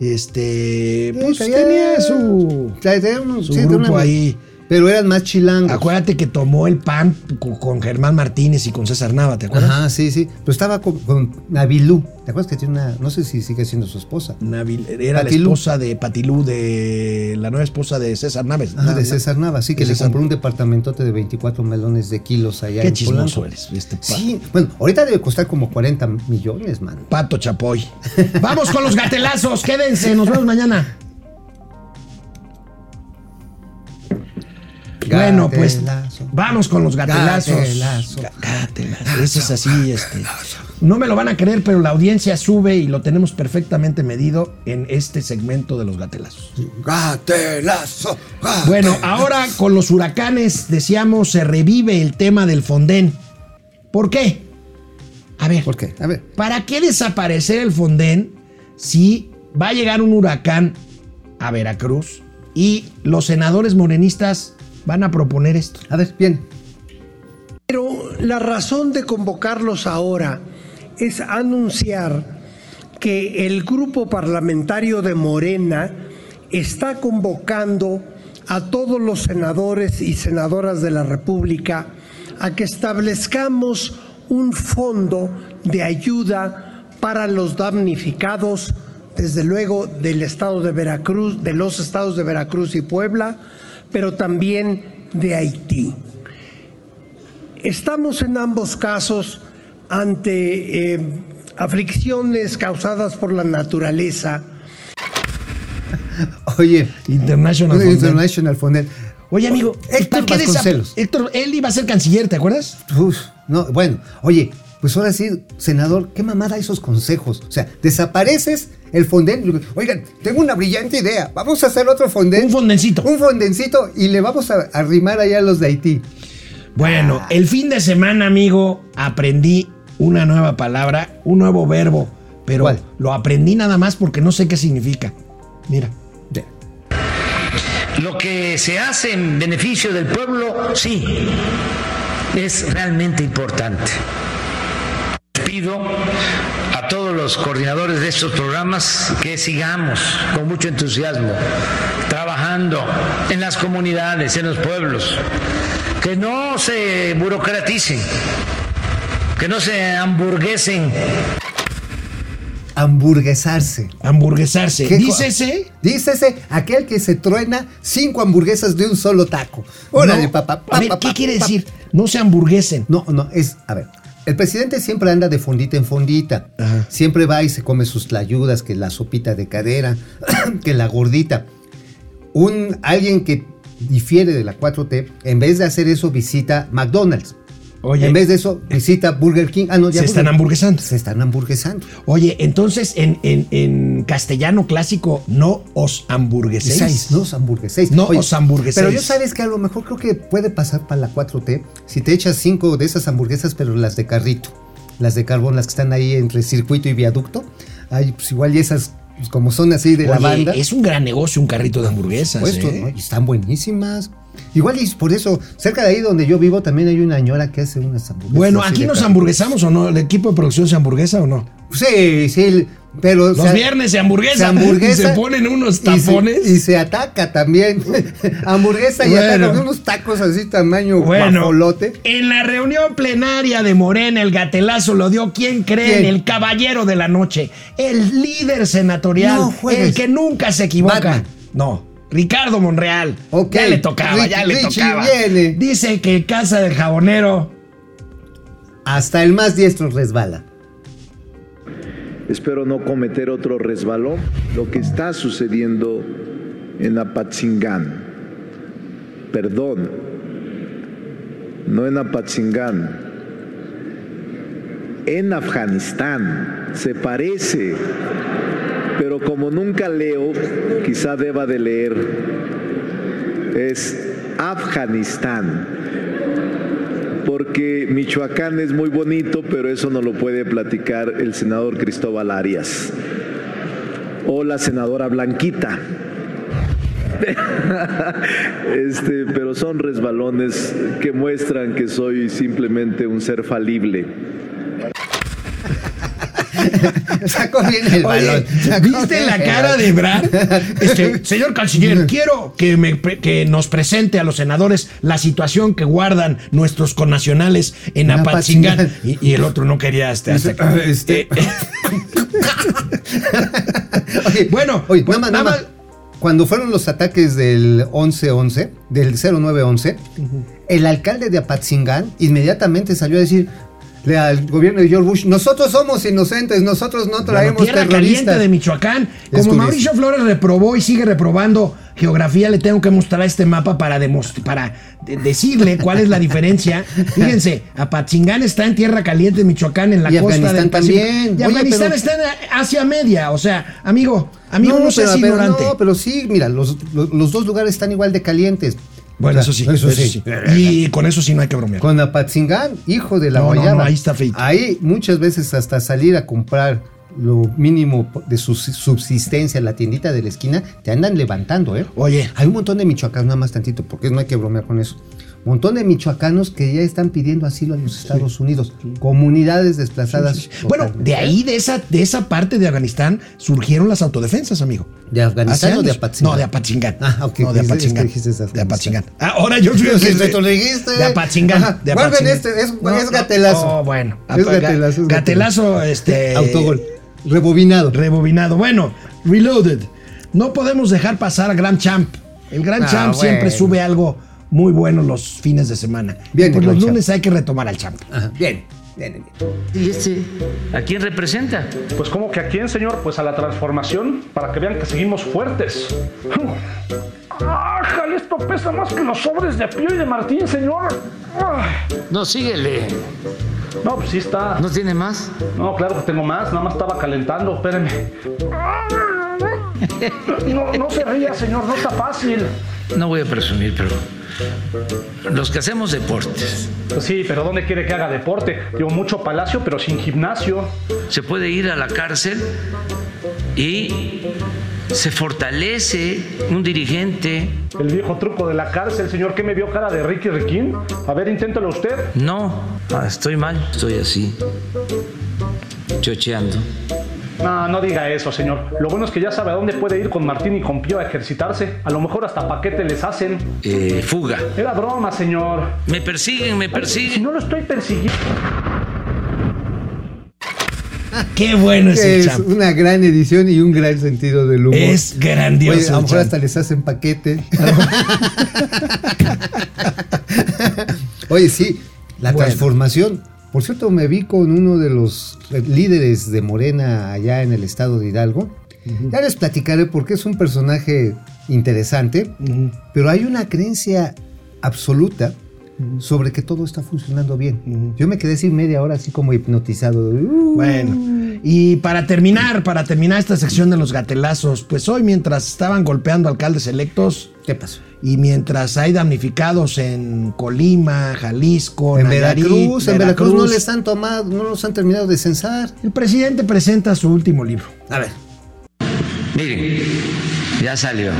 [SPEAKER 1] Este,
[SPEAKER 2] Sí,
[SPEAKER 1] pues tenía su,
[SPEAKER 2] traía un-
[SPEAKER 1] su
[SPEAKER 2] sí,
[SPEAKER 1] grupo
[SPEAKER 2] una-
[SPEAKER 1] ahí.
[SPEAKER 2] Pero eran más chilangos.
[SPEAKER 1] Acuérdate que tomó el PAN co- con Germán Martínez y con César Nava, ¿te acuerdas?
[SPEAKER 2] Ajá, sí, sí. Pero estaba con, con Nabilú. ¿Te acuerdas que tiene una. No sé si sigue siendo su esposa.
[SPEAKER 1] Nabil- era
[SPEAKER 2] Patilú.
[SPEAKER 1] la esposa de Patilú, de la nueva esposa de César Naves. Na-
[SPEAKER 2] de César Nava, sí, que le
[SPEAKER 1] César-
[SPEAKER 2] compró un departamentote de 24 melones de kilos allá
[SPEAKER 1] Qué
[SPEAKER 2] en
[SPEAKER 1] chismoso
[SPEAKER 2] Polanco.
[SPEAKER 1] eres, este
[SPEAKER 2] Sí, bueno, ahorita debe costar como 40 millones, man.
[SPEAKER 1] Pato Chapoy. Vamos con los gatelazos, quédense, nos vemos mañana. Bueno, pues
[SPEAKER 2] Gatelazo.
[SPEAKER 1] vamos con los gatelazos.
[SPEAKER 2] Gatelazo.
[SPEAKER 1] Ga- Gatelazo. Ese es así, este. No me lo van a creer, pero la audiencia sube y lo tenemos perfectamente medido en este segmento de los gatelazos.
[SPEAKER 2] Gatelazo. gatelazo.
[SPEAKER 1] Bueno, ahora con los huracanes, decíamos, se revive el tema del Fonden. ¿Por qué? A ver,
[SPEAKER 2] ¿Por qué? A ver.
[SPEAKER 1] ¿para qué desaparecer el Fonden si va a llegar un huracán a Veracruz y los senadores morenistas van a proponer esto?
[SPEAKER 2] A ver, bien.
[SPEAKER 9] Pero la razón de convocarlos ahora es anunciar que el grupo parlamentario de Morena está convocando a todos los senadores y senadoras de la República a que establezcamos un fondo de ayuda para los damnificados, desde luego del estado de Veracruz, de los estados de Veracruz y Puebla, pero también de Haití. Estamos en ambos casos ante eh, aflicciones causadas por la naturaleza.
[SPEAKER 2] Oye,
[SPEAKER 1] International Fonden.
[SPEAKER 2] International Fonden.
[SPEAKER 1] Oye, amigo,
[SPEAKER 2] Héctor
[SPEAKER 1] ¿para qué. Héctor, él iba a ser canciller, ¿te acuerdas?
[SPEAKER 2] Uf, no, bueno, oye, pues ahora sí, senador, qué mamada esos consejos. O sea, desapareces el Fonden. Oigan, tengo una brillante idea. Vamos a hacer otro Fonden.
[SPEAKER 1] Un fondencito.
[SPEAKER 2] Un fondencito y le vamos a arrimar allá a los de Haití.
[SPEAKER 1] Bueno, el fin de semana, amigo, aprendí una nueva palabra, un nuevo verbo, pero
[SPEAKER 2] ¿Cuál?
[SPEAKER 1] lo aprendí nada más porque no sé qué significa. Mira.
[SPEAKER 4] Lo que se hace en beneficio del pueblo, sí, es realmente importante. Pido a todos los coordinadores de estos programas que sigamos con mucho entusiasmo trabajando en las comunidades, en los pueblos, que no se burocraticen, que no se hamburguesen
[SPEAKER 2] Hamburguesarse.
[SPEAKER 1] Hamburguesarse.
[SPEAKER 2] ¿Qué co-
[SPEAKER 1] Dícese.
[SPEAKER 2] Dícese aquel que se truena cinco hamburguesas de un solo taco. Órale,
[SPEAKER 1] No,
[SPEAKER 2] papá.
[SPEAKER 1] A ver, ¿qué quiere decir? No se hamburguesen.
[SPEAKER 2] No, no, es, a ver, el presidente siempre anda de fondita en fondita.
[SPEAKER 1] Ajá.
[SPEAKER 2] Siempre va y se come sus tlayudas, que la sopita de cadera, que la gordita. Un, alguien que difiere de la 4T, en vez de hacer eso, visita McDonald's.
[SPEAKER 1] Oye.
[SPEAKER 2] En vez de eso, visita Burger King. Ah, no, ya
[SPEAKER 1] Se están hamburguesando.
[SPEAKER 2] Se están hamburguesando.
[SPEAKER 1] Oye, entonces en, en- en castellano clásico, no os hamburgueséis.
[SPEAKER 2] Seis, no os hamburgueséis.
[SPEAKER 1] No os hamburgueséis.
[SPEAKER 2] Pero yo sabes que a lo mejor creo que puede pasar para la 4T si te echas cinco de esas hamburguesas, pero las de carrito. las de carbón, las que están ahí entre circuito y viaducto. Hay, pues igual y esas, pues, como son así de la
[SPEAKER 1] Oye,
[SPEAKER 2] banda.
[SPEAKER 1] es un gran negocio un carrito de hamburguesas.
[SPEAKER 2] Puesto,
[SPEAKER 1] ¿eh?
[SPEAKER 2] ¿no? Y están buenísimas. Igual y por eso, cerca de ahí donde yo vivo también hay una señora que hace unas hamburguesas.
[SPEAKER 1] Bueno, ¿aquí nos hamburguesamos o no? ¿El equipo de producción se hamburguesa o no?
[SPEAKER 2] Sí, sí, pero...
[SPEAKER 1] Los viernes se hamburguesa,
[SPEAKER 2] se hamburguesa
[SPEAKER 1] y se ponen unos
[SPEAKER 2] y se-
[SPEAKER 1] tapones.
[SPEAKER 2] Y se, ataca también. hamburguesa y
[SPEAKER 1] Bueno.
[SPEAKER 2] ataca unos tacos así tamaño
[SPEAKER 1] Bueno,
[SPEAKER 2] guajolote.
[SPEAKER 1] en la reunión plenaria de Morena, el gatelazo lo dio, ¿quién creen?
[SPEAKER 2] ¿Quién?
[SPEAKER 1] El caballero de la noche, el líder senatorial,
[SPEAKER 2] No
[SPEAKER 1] el que nunca se equivoca.
[SPEAKER 2] Batman.
[SPEAKER 1] No, Ricardo Monreal. Ya le tocaba, ya le
[SPEAKER 2] Richie
[SPEAKER 1] tocaba.
[SPEAKER 2] viene.
[SPEAKER 1] Dice que casa del jabonero.
[SPEAKER 2] Hasta el más diestro resbala.
[SPEAKER 10] Espero no cometer otro resbalón. Lo que está sucediendo en Apatzingán, perdón, no en Apatzingán, en Afganistán, se parece, pero como nunca leo, quizá deba de leer, es Afganistán porque Michoacán es muy bonito, pero eso no lo puede platicar el senador Cristóbal Arias o la senadora Blanquita. Este, pero son resbalones que muestran que soy simplemente un ser falible.
[SPEAKER 2] Sacó bien el
[SPEAKER 1] Oye,
[SPEAKER 2] balón.
[SPEAKER 1] ¿Viste la cara de Brad? Este, señor canciller, quiero que, me que nos presente a los senadores la situación que guardan nuestros connacionales en Apatzingán. Y, y el otro no quería este.
[SPEAKER 2] Dice,
[SPEAKER 1] hasta-
[SPEAKER 2] este-
[SPEAKER 1] Eh,
[SPEAKER 2] Oye,
[SPEAKER 1] Bueno,
[SPEAKER 2] oye,
[SPEAKER 1] pues,
[SPEAKER 2] nada más,
[SPEAKER 1] nada
[SPEAKER 2] más. Cuando fueron los ataques del 11-11, del 0911, el alcalde de Apatzingán inmediatamente salió a decir al gobierno de George Bush, nosotros somos inocentes, nosotros no traemos
[SPEAKER 1] tierra caliente de Michoacán. Como. Mauricio Flores reprobó y sigue reprobando geografía, le tengo que mostrar este mapa para, para de- decirle cuál es la diferencia. Fíjense, Apatzingán está en tierra caliente de Michoacán, en la
[SPEAKER 2] Y
[SPEAKER 1] costa
[SPEAKER 2] Afganistán
[SPEAKER 1] del Pacífico.
[SPEAKER 2] también.
[SPEAKER 1] Y
[SPEAKER 2] Oye,
[SPEAKER 1] Afganistán
[SPEAKER 2] pero-
[SPEAKER 1] está en Asia Media. O sea, amigo, amigo, no, seas
[SPEAKER 2] pero, pero
[SPEAKER 1] ignorante.
[SPEAKER 2] no, pero sí, mira, los, los- los dos lugares están igual de calientes.
[SPEAKER 1] Bueno, eso sí, eso, sí. Y con eso sí no hay que bromear.
[SPEAKER 2] Con Apatzingán, hijo de la
[SPEAKER 1] No, no,
[SPEAKER 2] guayaba.
[SPEAKER 1] no, ahí está feito.
[SPEAKER 2] Ahí muchas veces hasta salir a comprar lo mínimo de su subsistencia en la tiendita de la esquina, te andan levantando, ¿eh?
[SPEAKER 1] Oye.
[SPEAKER 2] Hay un montón de michoacanos, nada más tantito, porque no hay que bromear con eso. Montón de michoacanos que ya están pidiendo asilo a los Estados Unidos. Comunidades desplazadas.
[SPEAKER 1] Bueno, de ahí, de esa, de esa parte de Afganistán, surgieron las autodefensas, amigo.
[SPEAKER 2] ¿De Afganistán o de. Apatzingán?
[SPEAKER 1] No, de Apatzingán.
[SPEAKER 2] Ah, ok.
[SPEAKER 1] No, de
[SPEAKER 2] Es- es que
[SPEAKER 1] Apatzingán.
[SPEAKER 2] dijiste de
[SPEAKER 1] Apatzingán. Ah, ahora yo que-
[SPEAKER 2] tú lo dijiste.
[SPEAKER 1] De Apatzingán.
[SPEAKER 2] Ajá.
[SPEAKER 1] De Apatzingán.
[SPEAKER 2] este, es-
[SPEAKER 1] No,
[SPEAKER 2] es
[SPEAKER 1] no.
[SPEAKER 2] gatelazo.
[SPEAKER 1] Oh, bueno.
[SPEAKER 2] Es gatelazo, es
[SPEAKER 1] Gatelazo, este.
[SPEAKER 2] Autogol. Rebobinado.
[SPEAKER 1] Rebobinado. Bueno, Reloaded. No podemos dejar pasar a Grand Champ. El Grand
[SPEAKER 2] Ah,
[SPEAKER 1] Champ siempre sube algo muy bueno los fines de semana.
[SPEAKER 2] Bien,
[SPEAKER 1] Pues
[SPEAKER 2] el
[SPEAKER 1] los lunes hay que retomar al Champ.
[SPEAKER 2] Ajá. Bien, bien, bien.
[SPEAKER 4] ¿Y este a quién representa?
[SPEAKER 11] Pues como que a quién, señor, pues a la transformación, para que vean que seguimos fuertes. ¡Ájale! Esto pesa más que los sobres de Pío y de Martín, señor.
[SPEAKER 4] No, síguele.
[SPEAKER 11] No, pues sí está.
[SPEAKER 4] ¿No tiene más?
[SPEAKER 11] No, claro que tengo más, nada más estaba calentando, espérenme. No, no se ría, señor, no está fácil.
[SPEAKER 4] No voy a presumir, pero los que hacemos deportes,
[SPEAKER 11] sí, pero ¿dónde quiere que haga deporte? Digo, mucho palacio, pero sin gimnasio.
[SPEAKER 4] se puede ir a la cárcel y se fortalece un dirigente.
[SPEAKER 11] El viejo truco de la cárcel, señor, ¿qué me vio cara de Ricky Riquín? A ver, inténtalo usted.
[SPEAKER 4] No, ah, estoy mal, estoy así, chocheando.
[SPEAKER 11] No, no diga eso, señor. Lo bueno es que ya sabe a dónde puede ir con Martín y con Pío a ejercitarse. A lo mejor hasta paquete les hacen.
[SPEAKER 4] Eh, fuga.
[SPEAKER 11] Era broma, señor.
[SPEAKER 4] Me persiguen, me
[SPEAKER 11] Si
[SPEAKER 4] persiguen.
[SPEAKER 11] no lo estoy persiguiendo.
[SPEAKER 1] Qué bueno es el
[SPEAKER 2] Es
[SPEAKER 1] Champ.
[SPEAKER 2] una gran edición y un gran sentido del humor.
[SPEAKER 1] Es grandioso
[SPEAKER 2] Oye, a lo mejor hasta les hacen paquete. Oye, sí, la
[SPEAKER 1] Bueno.
[SPEAKER 2] transformación. Por cierto, me vi con uno de los líderes de Morena allá en el estado de Hidalgo. Ya les platicaré porque es un personaje interesante, pero hay una creencia absoluta sobre que todo está funcionando bien. Yo me quedé así media hora así como hipnotizado. Uh,
[SPEAKER 1] Bueno, y para terminar, para terminar esta sección de los gatelazos, pues hoy mientras estaban golpeando alcaldes electos,
[SPEAKER 2] ¿Qué pasó?
[SPEAKER 1] Y mientras hay damnificados en Colima, Jalisco,
[SPEAKER 2] En
[SPEAKER 1] Nayarit,
[SPEAKER 2] Veracruz, en Veracruz no les han tomado, no los han terminado de censar.
[SPEAKER 1] El presidente presenta su último libro.
[SPEAKER 2] A ver.
[SPEAKER 4] Miren, ya salió.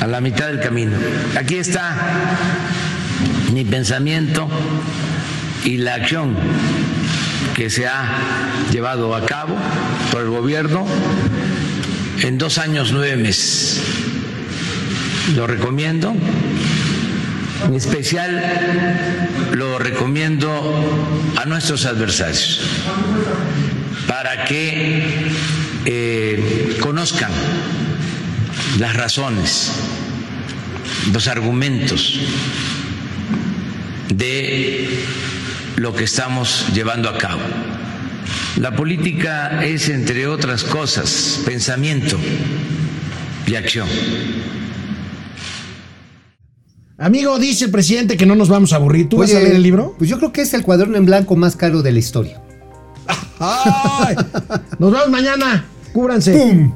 [SPEAKER 4] A la mitad del camino. Aquí está mi pensamiento y la acción que se ha llevado a cabo por el gobierno en dos años nueve meses. Lo recomiendo. En especial lo recomiendo a nuestros adversarios para que eh, conozcan las razones, los argumentos de lo que estamos llevando a cabo. La política es, entre otras cosas, pensamiento y acción.
[SPEAKER 1] Amigo, dice el presidente que no nos vamos a aburrir. ¿Tú
[SPEAKER 2] Oye,
[SPEAKER 1] vas a leer el libro?
[SPEAKER 2] Pues yo creo que es el cuaderno en blanco más caro de la historia.
[SPEAKER 1] ¡Ay! Nos vemos mañana. Cúbranse.
[SPEAKER 2] ¡Pum!